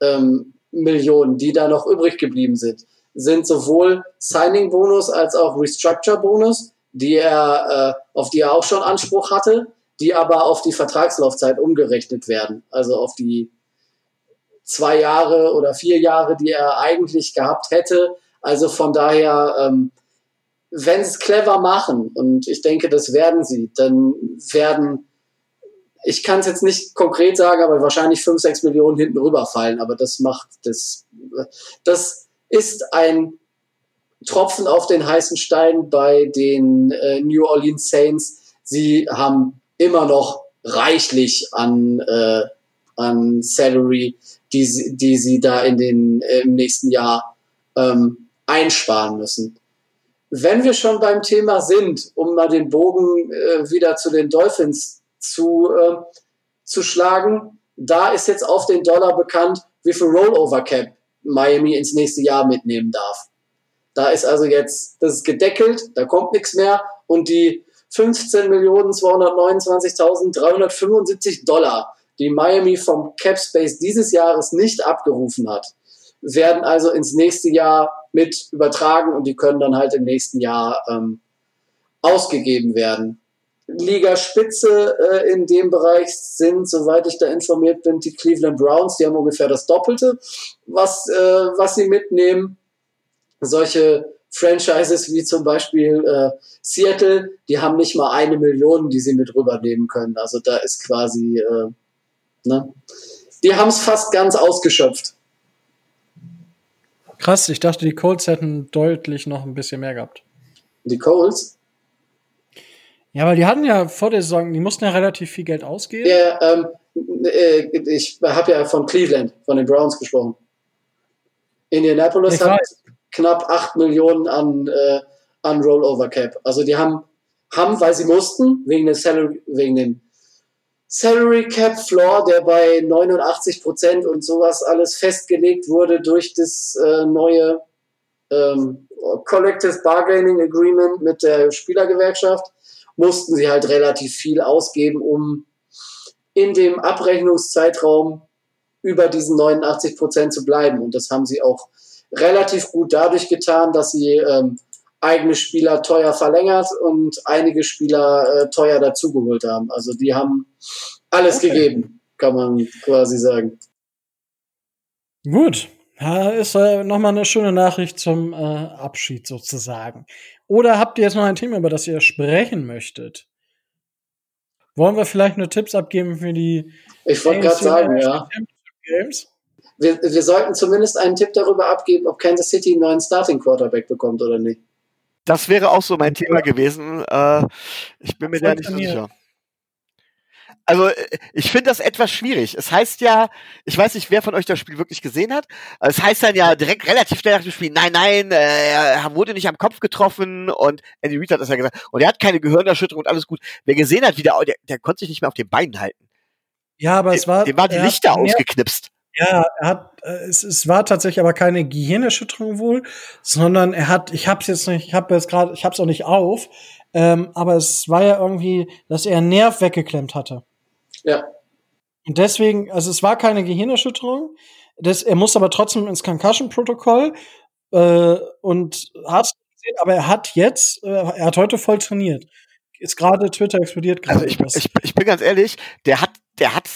ähm, Millionen, die da noch übrig geblieben sind, sind sowohl Signing-Bonus als auch Restructure-Bonus, die er, äh, auf die er auch schon Anspruch hatte, die aber auf die Vertragslaufzeit umgerechnet werden, also auf die zwei Jahre oder vier Jahre, die er eigentlich gehabt hätte. Also von daher, ähm, wenn sie es clever machen, und ich denke, das werden sie, dann werden ich kann es jetzt nicht konkret sagen, aber wahrscheinlich 5, 6 Millionen hinten rüberfallen. Aber das macht das, das ist ein Tropfen auf den heißen Stein bei den äh, New Orleans Saints. Sie haben immer noch reichlich an, äh, an Salary, die, sie, die sie da in den, äh, im nächsten Jahr ähm, einsparen müssen. Wenn wir schon beim Thema sind, um mal den Bogen äh, wieder zu den Dolphins zu, äh, zu schlagen. Da ist jetzt auf den Dollar bekannt, wie viel Rollover Cap Miami ins nächste Jahr mitnehmen darf. Da ist also jetzt, das ist gedeckelt, da kommt nichts mehr und die 15.229.375 Dollar, die Miami vom Cap Space dieses Jahres nicht abgerufen hat, werden also ins nächste Jahr mit übertragen und die können dann halt im nächsten Jahr ähm, ausgegeben werden. Ligaspitze äh, in dem Bereich sind, soweit ich da informiert bin, die Cleveland Browns. Die haben ungefähr das Doppelte, was, äh, was sie mitnehmen. Solche Franchises wie zum Beispiel äh, Seattle, die haben nicht mal eine Million, die sie mit rübernehmen können. Also da ist quasi, äh, ne? Die haben es fast ganz ausgeschöpft. Krass, ich dachte, die Colts hätten deutlich noch ein bisschen mehr gehabt. Die Colts? Ja, weil die hatten ja vor der Saison, die mussten ja relativ viel Geld ausgeben. Ja, ähm, äh, ich habe ja von Cleveland, von den Browns gesprochen. Indianapolis ich hat weiß. knapp 8 Millionen an, äh, an Rollover Cap. Also die haben, haben, weil sie mussten, wegen, des Salary, wegen dem Salary Cap Floor, der bei 89 Prozent und sowas alles festgelegt wurde durch das äh, neue ähm, Collective Bargaining Agreement mit der Spielergewerkschaft mussten sie halt relativ viel ausgeben, um in dem Abrechnungszeitraum über diesen 89 Prozent zu bleiben. Und das haben sie auch relativ gut dadurch getan, dass sie ähm, eigene Spieler teuer verlängert und einige Spieler äh, teuer dazugeholt haben. Also die haben alles okay. gegeben. kann man quasi sagen. Gut. Ja, ist äh, nochmal eine schöne Nachricht zum äh, Abschied sozusagen. Oder habt ihr jetzt noch ein Thema, über das ihr sprechen möchtet? Wollen wir vielleicht nur Tipps abgeben für die Ich wollte gerade sagen, ja. Games? Wir, wir sollten zumindest einen Tipp darüber abgeben, ob Kansas City einen neuen Starting Quarterback bekommt oder nicht. Das wäre auch so mein Thema gewesen. Äh, ich bin mir da nicht so sicher. Also äh, ich finde das etwas schwierig. Es heißt ja, ich weiß nicht, wer von euch das Spiel wirklich gesehen hat. Es heißt dann ja direkt relativ schnell nach dem Spiel, nein, nein, äh, er wurde nicht am Kopf getroffen und Andy Reid hat das ja gesagt. Und er hat keine Gehirnerschütterung und alles gut. Wer gesehen hat, wie der, der, der konnte sich nicht mehr auf den Beinen halten. Ja, aber es war. Dem war die Lichter ausgeknipst. Ja, er hat, äh, es, es war tatsächlich aber keine Gehirnerschütterung wohl, sondern er hat, ich hab's jetzt nicht, ich habe jetzt gerade, ich hab's auch nicht auf, ähm, aber es war ja irgendwie, dass er einen Nerv weggeklemmt hatte. Ja. Und deswegen, also es war keine Gehirnerschütterung, das, er muss aber trotzdem ins Concussion-Protokoll äh, und hat aber er hat jetzt, äh, er hat heute voll trainiert. Ist gerade Twitter explodiert gerade. Also ich, ich, ich bin ganz ehrlich, der hat, der hat,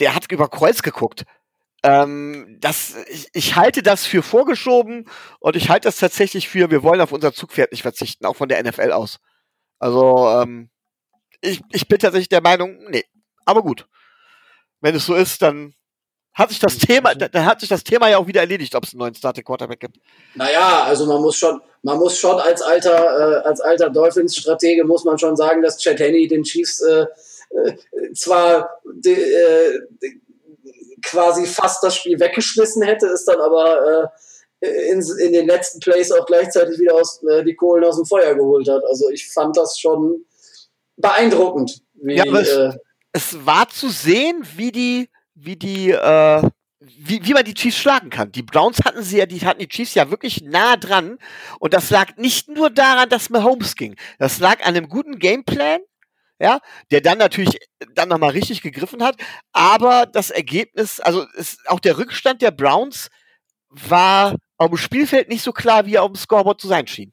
der hat über Kreuz geguckt. Ähm, das, ich, ich halte das für vorgeschoben und ich halte das tatsächlich für, wir wollen auf unser Zugpferd nicht verzichten, auch von der NFL aus. Also, ähm, ich, ich bin tatsächlich der Meinung, nee. Aber gut. Wenn es so ist, dann hat sich das Thema, dann hat sich das Thema ja auch wieder erledigt, ob es einen neuen Starting Quarterback gibt. Naja, also man muss schon, man muss schon als alter, äh, als alter Dolphins-Stratege muss man schon sagen, dass Chad Henney den Chiefs äh, äh, zwar de, äh, quasi fast das Spiel weggeschmissen hätte, ist dann aber äh, in, in den letzten Plays auch gleichzeitig wieder aus, äh, die Kohlen aus dem Feuer geholt hat. Also ich fand das schon beeindruckend. Wie, ja, es, äh, es, war zu sehen, wie die, wie die, äh, wie, wie man die Chiefs schlagen kann. Die Browns hatten sie ja, die hatten die Chiefs ja wirklich nah dran. Und das lag nicht nur daran, dass Mahomes ging. Das lag an einem guten Gameplan ja, der dann natürlich dann nochmal richtig gegriffen hat. Aber das Ergebnis, also ist, auch der Rückstand der Browns war auf dem Spielfeld nicht so klar, wie er auf dem Scoreboard zu sein schien.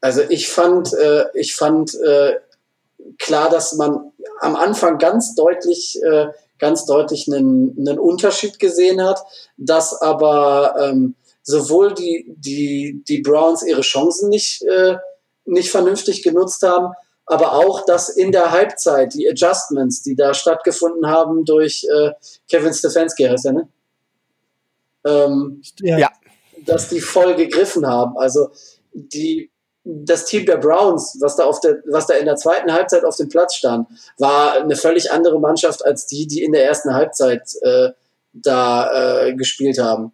Also ich fand, äh, ich fand äh, klar, dass man am Anfang ganz deutlich, äh, ganz deutlich einen, einen Unterschied gesehen hat, dass aber ähm, sowohl die, die, die Browns ihre Chancen nicht, äh, nicht vernünftig genutzt haben, aber auch, dass in der Halbzeit die Adjustments, die da stattgefunden haben durch äh, Kevin Stefanski, heißt er, ne? Ähm, ja. Dass die voll gegriffen haben. Also die, das Team der Browns, was da, auf der, was da in der zweiten Halbzeit auf dem Platz stand, war eine völlig andere Mannschaft als die, die in der ersten Halbzeit äh, da äh, gespielt haben.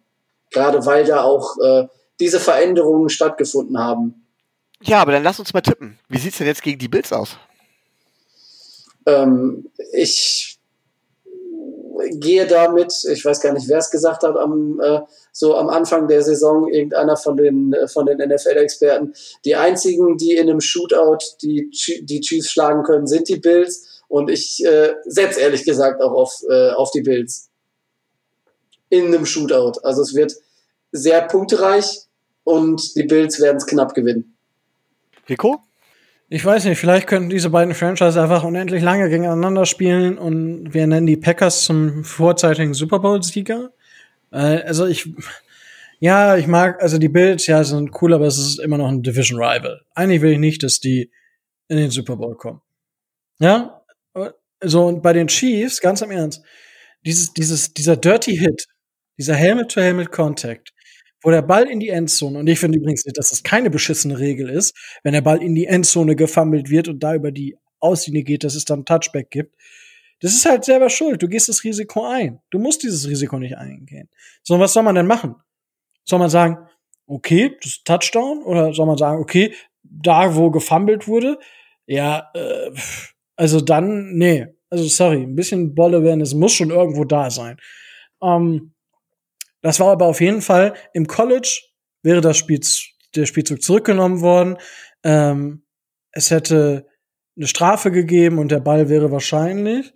Gerade weil da auch äh, diese Veränderungen stattgefunden haben. Ja, aber dann lass uns mal tippen. Wie sieht's denn jetzt gegen die Bills aus? Ähm, ich gehe damit, ich weiß gar nicht, wer es gesagt hat, am, äh, so am Anfang der Saison, irgendeiner von den, äh, von den NFL-Experten. Die einzigen, die in einem Shootout die, die Chiefs schlagen können, sind die Bills. Und ich äh, setze ehrlich gesagt auch auf, äh, auf die Bills. In einem Shootout. Also es wird sehr punktereich und die Bills werden es knapp gewinnen. Rico? Ich weiß nicht, vielleicht könnten diese beiden Franchises einfach unendlich lange gegeneinander spielen und wir nennen die Packers zum vorzeitigen Super Bowl-Sieger. Äh, also ich, ja, ich mag, also die Bills, ja, sind cool, aber es ist immer noch ein Division Rival. Eigentlich will ich nicht, dass die in den Super Bowl kommen. Ja, so und bei den Chiefs, ganz im Ernst, dieses, dieses, dieser Dirty Hit, dieser Helmet-to-Helmet-Contact, wo der Ball in die Endzone, und ich finde übrigens, dass das keine beschissene Regel ist, wenn der Ball in die Endzone gefummelt wird und da über die Auslinie geht, dass es dann Touchback gibt. Das ist halt selber schuld. Du gehst das Risiko ein. Du musst dieses Risiko nicht eingehen. So, was soll man denn machen? Soll man sagen, okay, das ist Touchdown? Oder soll man sagen, okay, da, wo gefummelt wurde, ja, äh, also dann, nee. Also sorry, ein bisschen Bolle werden, es muss schon irgendwo da sein. Ähm, das war aber auf jeden Fall im College wäre das Spiel, der Spielzug zurückgenommen worden. Ähm, es hätte eine Strafe gegeben und der Ball wäre wahrscheinlich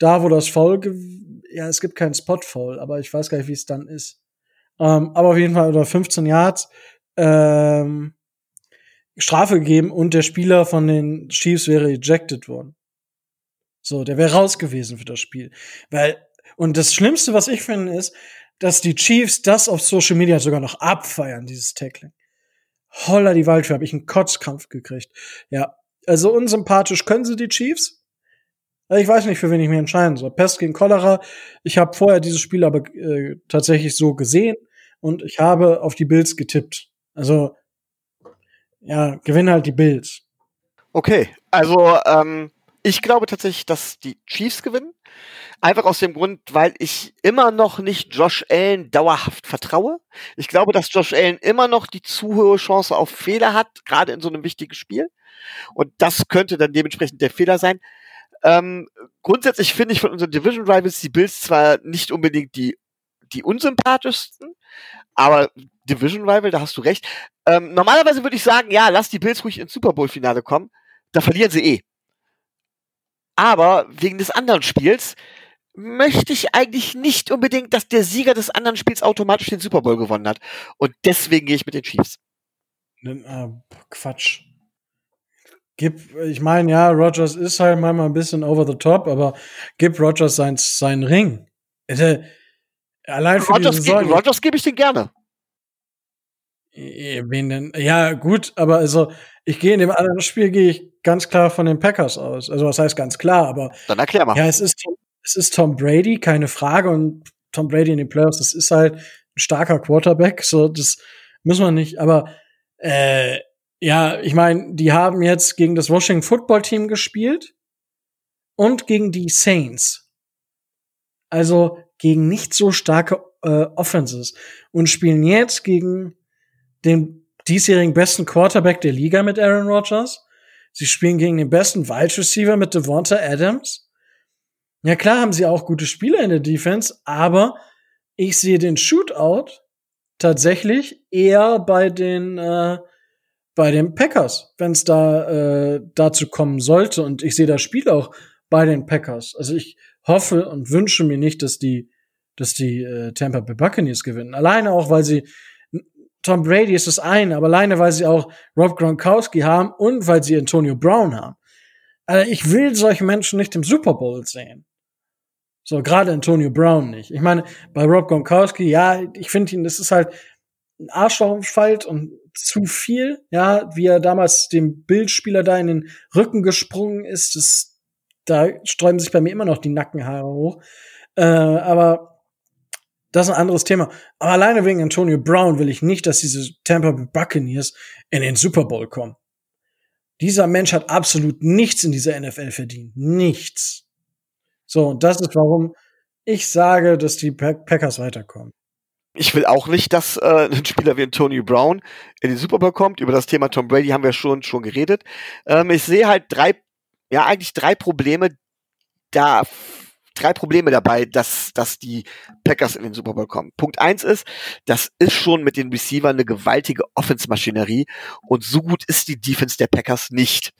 da, wo das Foul, ja, es gibt keinen Spot-Foul, aber ich weiß gar nicht, wie es dann ist. Ähm, aber auf jeden Fall oder 15 Yards ähm, Strafe gegeben und der Spieler von den Chiefs wäre ejected worden. So, der wäre raus gewesen für das Spiel. Weil, und das Schlimmste, was ich finde, ist, dass die Chiefs das auf Social Media sogar noch abfeiern, dieses Tackling. Holla die Waldfee, habe ich einen Kotzkampf gekriegt. Ja, also unsympathisch können sie die Chiefs. Also ich weiß nicht, für wen ich mich entscheiden soll. Pest gegen Cholera. Ich habe vorher dieses Spiel aber äh, tatsächlich so gesehen und ich habe auf die Bills getippt. Also ja, gewinnen halt die Bills. Okay, also ähm, ich glaube tatsächlich, dass die Chiefs gewinnen. Einfach aus dem Grund, weil ich immer noch nicht Josh Allen dauerhaft vertraue. Ich glaube, dass Josh Allen immer noch die zu hohe Chance auf Fehler hat, gerade in so einem wichtigen Spiel. Und das könnte dann dementsprechend der Fehler sein. Ähm, grundsätzlich finde ich von unseren Division Rivals die Bills zwar nicht unbedingt die, die unsympathischsten, aber Division Rival, da hast du recht. Ähm, normalerweise würde ich sagen, ja, lass die Bills ruhig ins Super Bowl Finale kommen. Da verlieren sie eh. Aber wegen des anderen Spiels möchte ich eigentlich nicht unbedingt, dass der Sieger des anderen Spiels automatisch den Super Bowl gewonnen hat. Und deswegen gehe ich mit den Chiefs. Äh, Quatsch. Gib, ich meine, ja, Rogers ist halt manchmal ein bisschen over the top, aber gib Rogers sein, seinen Ring. Also, allein für Rogers, die Saison. Rogers gebe ich den gerne. Wen denn? Ja, gut, aber also ich gehe in dem anderen Spiel gehe ich ganz klar von den Packers aus. Also was heißt ganz klar, aber dann erklär mal. Ja, es ist es ist Tom Brady, keine Frage und Tom Brady in den Playoffs, das ist halt ein starker Quarterback, so das müssen wir nicht, aber äh, ja, ich meine, die haben jetzt gegen das Washington Football Team gespielt und gegen die Saints. Also gegen nicht so starke äh, Offenses und spielen jetzt gegen den diesjährigen besten Quarterback der Liga mit Aaron Rodgers. Sie spielen gegen den besten Wide Receiver mit Devonta Adams. Ja, klar haben sie auch gute Spieler in der Defense, aber ich sehe den Shootout tatsächlich eher bei den äh, bei den Packers, wenn es da äh, dazu kommen sollte. Und ich sehe das Spiel auch bei den Packers. Also ich hoffe und wünsche mir nicht, dass die dass die äh, Tampa Bay Buccaneers gewinnen. Alleine auch, weil sie Tom Brady ist das eine, aber alleine, weil sie auch Rob Gronkowski haben und weil sie Antonio Brown haben. Also ich will solche Menschen nicht im Super Bowl sehen. So, gerade Antonio Brown nicht. Ich meine, bei Rob Gronkowski, ja, ich finde ihn, das ist halt ein Arschlochfalt und zu viel, ja, wie er damals dem Bildspieler da in den Rücken gesprungen ist, das, da sträuben sich bei mir immer noch die Nackenhaare hoch. Äh, aber das ist ein anderes Thema. Aber alleine wegen Antonio Brown will ich nicht, dass diese Tampa Bay Buccaneers in den Super Bowl kommen. Dieser Mensch hat absolut nichts in dieser NFL verdient. Nichts. So, und das ist warum ich sage, dass die Packers weiterkommen. Ich will auch nicht, dass äh, ein Spieler wie Antonio Brown in den Super Bowl kommt. Über das Thema Tom Brady haben wir schon schon geredet. Ähm, ich sehe halt drei, ja eigentlich drei Probleme da drei Probleme dabei, dass, dass die Packers in den Super Bowl kommen. Punkt eins ist, das ist schon mit den Receivern eine gewaltige Offense-Maschinerie und so gut ist die Defense der Packers nicht.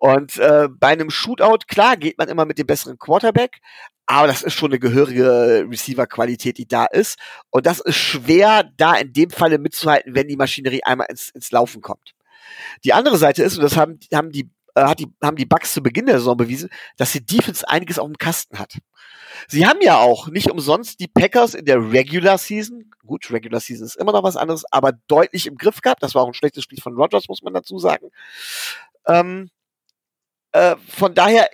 Und äh, bei einem Shootout, klar, geht man immer mit dem besseren Quarterback, aber das ist schon eine gehörige Receiver-Qualität, die da ist. Und das ist schwer, da in dem Falle mitzuhalten, wenn die Maschinerie einmal ins, ins Laufen kommt. Die andere Seite ist, und das haben, haben die äh, hat die, haben die Bucks zu Beginn der Saison bewiesen, dass die Defense einiges auf dem Kasten hat. Sie haben ja auch nicht umsonst die Packers in der Regular Season, gut, Regular Season ist immer noch was anderes, aber deutlich im Griff gehabt. Das war auch ein schlechtes Spiel von Rogers, muss man dazu sagen. Ähm, äh, von daher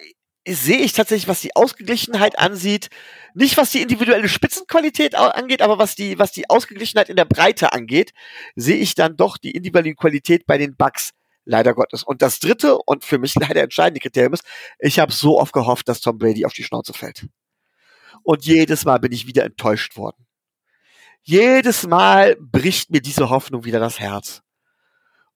sehe ich tatsächlich, was die Ausgeglichenheit ansieht, nicht was die individuelle Spitzenqualität angeht, aber was die, was die Ausgeglichenheit in der Breite angeht, sehe ich dann doch die individuelle Qualität bei den Bucks leider Gottes. Und das dritte und für mich leider entscheidende Kriterium ist, ich habe so oft gehofft, dass Tom Brady auf die Schnauze fällt. Und jedes Mal bin ich wieder enttäuscht worden. Jedes Mal bricht mir diese Hoffnung wieder das Herz.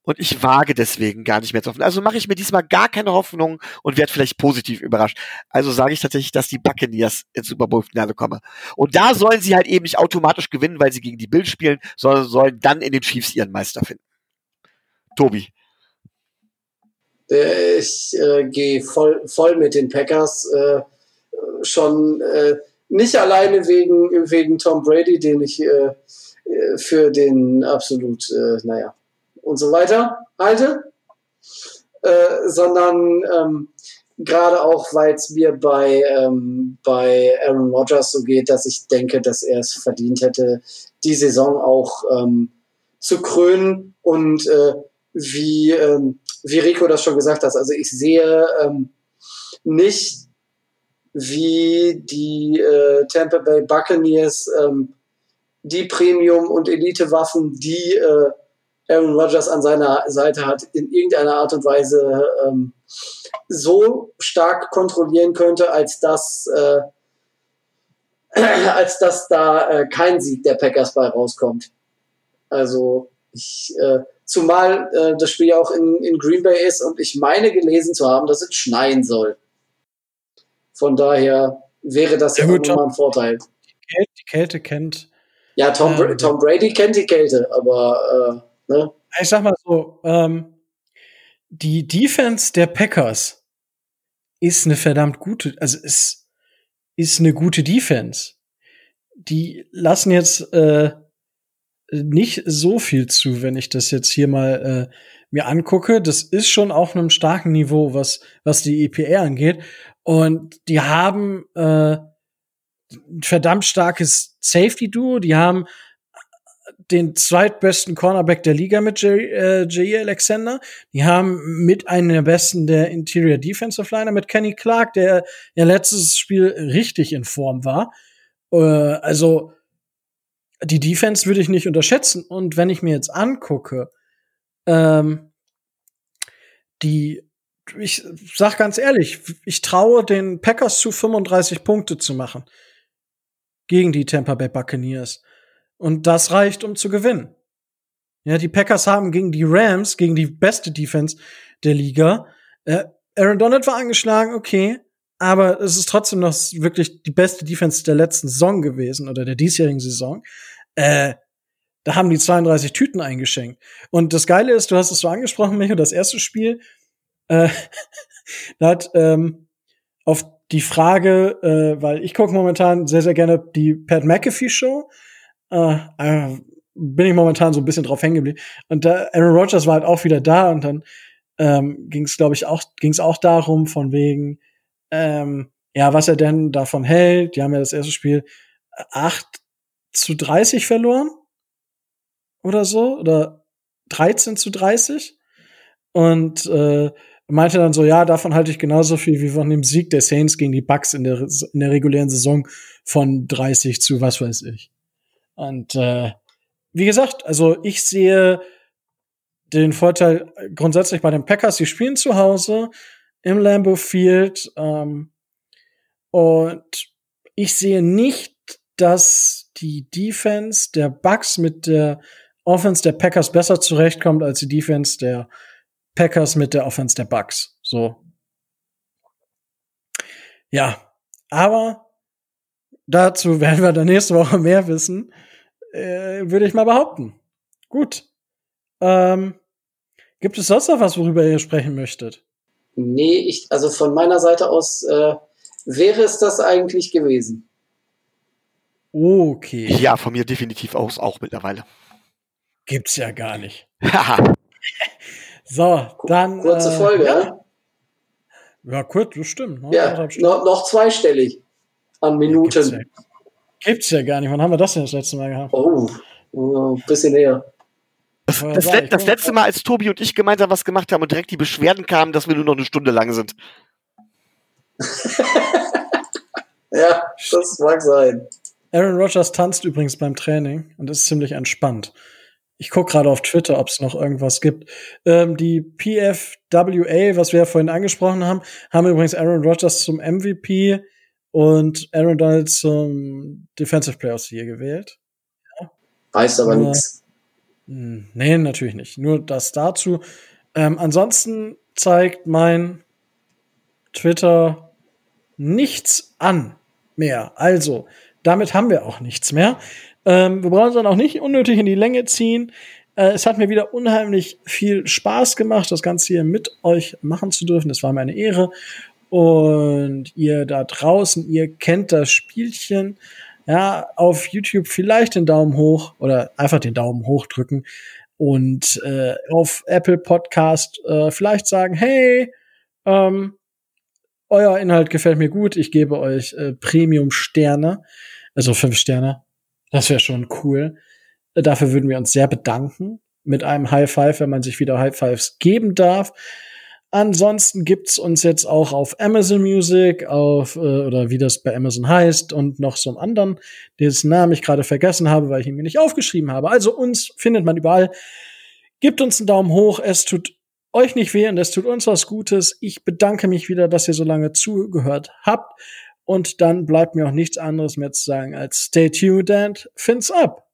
Und ich wage deswegen gar nicht mehr zu hoffen. Also mache ich mir diesmal gar keine Hoffnung und werde vielleicht positiv überrascht. Also sage ich tatsächlich, dass die Buccaneers ins Super Bowl Finale kommen. Und da sollen sie halt eben nicht automatisch gewinnen, weil sie gegen die Bills spielen, sondern sollen dann in den Chiefs ihren Meister finden. Tobi. Ich äh, gehe voll, voll mit den Packers. Äh, schon äh, nicht alleine wegen, wegen Tom Brady, den ich äh, für den absolut, äh, naja, und so weiter halte, äh, sondern ähm, Gerade auch, weil es mir bei, ähm, bei Aaron Rodgers so geht, dass ich denke, dass er es verdient hätte, die Saison auch ähm, zu krönen. Und äh, wie, ähm, wie Rico das schon gesagt hat, also ich sehe ähm, nicht, wie die äh, Tampa Bay Buccaneers ähm, die Premium- und Elite-Waffen, die äh, Aaron Rodgers an seiner Seite hat, in irgendeiner Art und Weise ähm, so stark kontrollieren könnte, als dass, äh, als dass da äh, kein Sieg der Packers bei rauskommt. Also ich, äh, zumal äh, das Spiel auch in, in Green Bay ist und ich meine gelesen zu haben, dass es schneien soll. Von daher wäre das ja, ja gut, nochmal ein Vorteil. Die Kälte, die Kälte kennt. Ja, Tom, äh, Tom Brady kennt die Kälte, aber äh, ne? Ich sag mal so, ähm, die Defense der Packers ist eine verdammt gute, also ist, ist eine gute Defense. Die lassen jetzt äh, nicht so viel zu, wenn ich das jetzt hier mal äh, mir angucke. Das ist schon auf einem starken Niveau, was, was die EPR angeht. Und die haben äh, ein verdammt starkes Safety-Duo. Die haben den zweitbesten Cornerback der Liga mit J.E. Äh, Alexander. Die haben mit einem der besten der Interior Defensive Liner mit Kenny Clark, der ja letztes Spiel richtig in Form war. Äh, also die Defense würde ich nicht unterschätzen. Und wenn ich mir jetzt angucke, ähm, die, ich sag ganz ehrlich, ich traue den Packers zu 35 Punkte zu machen gegen die Tampa Bay Buccaneers. Und das reicht, um zu gewinnen. Ja, die Packers haben gegen die Rams, gegen die beste Defense der Liga, äh, Aaron Donald war angeschlagen, okay, aber es ist trotzdem noch wirklich die beste Defense der letzten Saison gewesen oder der diesjährigen Saison. Äh, da haben die 32 Tüten eingeschenkt. Und das Geile ist, du hast es so angesprochen, Micho, das erste Spiel, äh, da hat ähm, auf die Frage, äh, weil ich gucke momentan sehr, sehr gerne die Pat McAfee Show äh, äh, bin ich momentan so ein bisschen drauf hängen geblieben. Und da, Aaron Rodgers war halt auch wieder da und dann ähm, ging es, glaube ich, auch, ging es auch darum, von wegen, ähm, ja, was er denn davon hält. Die haben ja das erste Spiel 8 zu 30 verloren oder so, oder 13 zu 30. Und äh, meinte dann so, ja, davon halte ich genauso viel wie von dem Sieg der Saints gegen die Bucks in der, in der regulären Saison von 30 zu was weiß ich. Und äh, wie gesagt, also ich sehe den Vorteil grundsätzlich bei den Packers, die spielen zu Hause im Lambeau Field ähm, und ich sehe nicht, dass die Defense der Bucks mit der Offense der Packers besser zurechtkommt als die Defense der Packers mit der Offense der Bucks. So. Ja, aber dazu werden wir dann nächste Woche mehr wissen äh, würde ich mal behaupten. Gut. Ähm, gibt es sonst noch was, worüber ihr sprechen möchtet? Nee, ich, also von meiner Seite aus äh, wäre es das eigentlich gewesen. Okay. Ja, von mir definitiv aus auch mittlerweile. Gibt's ja gar nicht. so, dann. Kurze äh, Folge, ja. ja. Ja, kurz, das stimmt. Ne? Ja, noch, noch zweistellig an Minuten. Ja, Gibt's ja gar nicht. Wann haben wir das denn das letzte Mal gehabt? Oh, oh ein bisschen näher. Das, das, das, das letzte Mal, als Tobi und ich gemeinsam was gemacht haben und direkt die Beschwerden kamen, dass wir nur noch eine Stunde lang sind. ja, das mag sein. Aaron Rodgers tanzt übrigens beim Training und ist ziemlich entspannt. Ich gucke gerade auf Twitter, ob es noch irgendwas gibt. Ähm, die PFWA, was wir ja vorhin angesprochen haben, haben übrigens Aaron Rodgers zum MVP und Aaron Donald zum Defensive Player of the Year gewählt. Ja. Heißt aber nichts. Hm, nee, natürlich nicht. Nur das dazu. Ähm, ansonsten zeigt mein Twitter nichts an mehr. Also, damit haben wir auch nichts mehr. Ähm, wir brauchen es dann auch nicht unnötig in die Länge ziehen. Äh, es hat mir wieder unheimlich viel Spaß gemacht, das Ganze hier mit euch machen zu dürfen. Das war mir eine Ehre. Und ihr da draußen, ihr kennt das Spielchen. Ja, auf YouTube vielleicht den Daumen hoch oder einfach den Daumen hoch drücken und äh, auf Apple Podcast äh, vielleicht sagen, hey, ähm, euer Inhalt gefällt mir gut, ich gebe euch äh, Premium-Sterne, also fünf Sterne. Das wäre schon cool. Dafür würden wir uns sehr bedanken. Mit einem High Five, wenn man sich wieder High Fives geben darf. Ansonsten gibt's uns jetzt auch auf Amazon Music, auf, äh, oder wie das bei Amazon heißt, und noch so einen anderen, dessen Namen ich gerade vergessen habe, weil ich ihn mir nicht aufgeschrieben habe. Also uns findet man überall. Gebt uns einen Daumen hoch. Es tut euch nicht weh und es tut uns was Gutes. Ich bedanke mich wieder, dass ihr so lange zugehört habt. Und dann bleibt mir auch nichts anderes mehr zu sagen als stay tuned and fins up.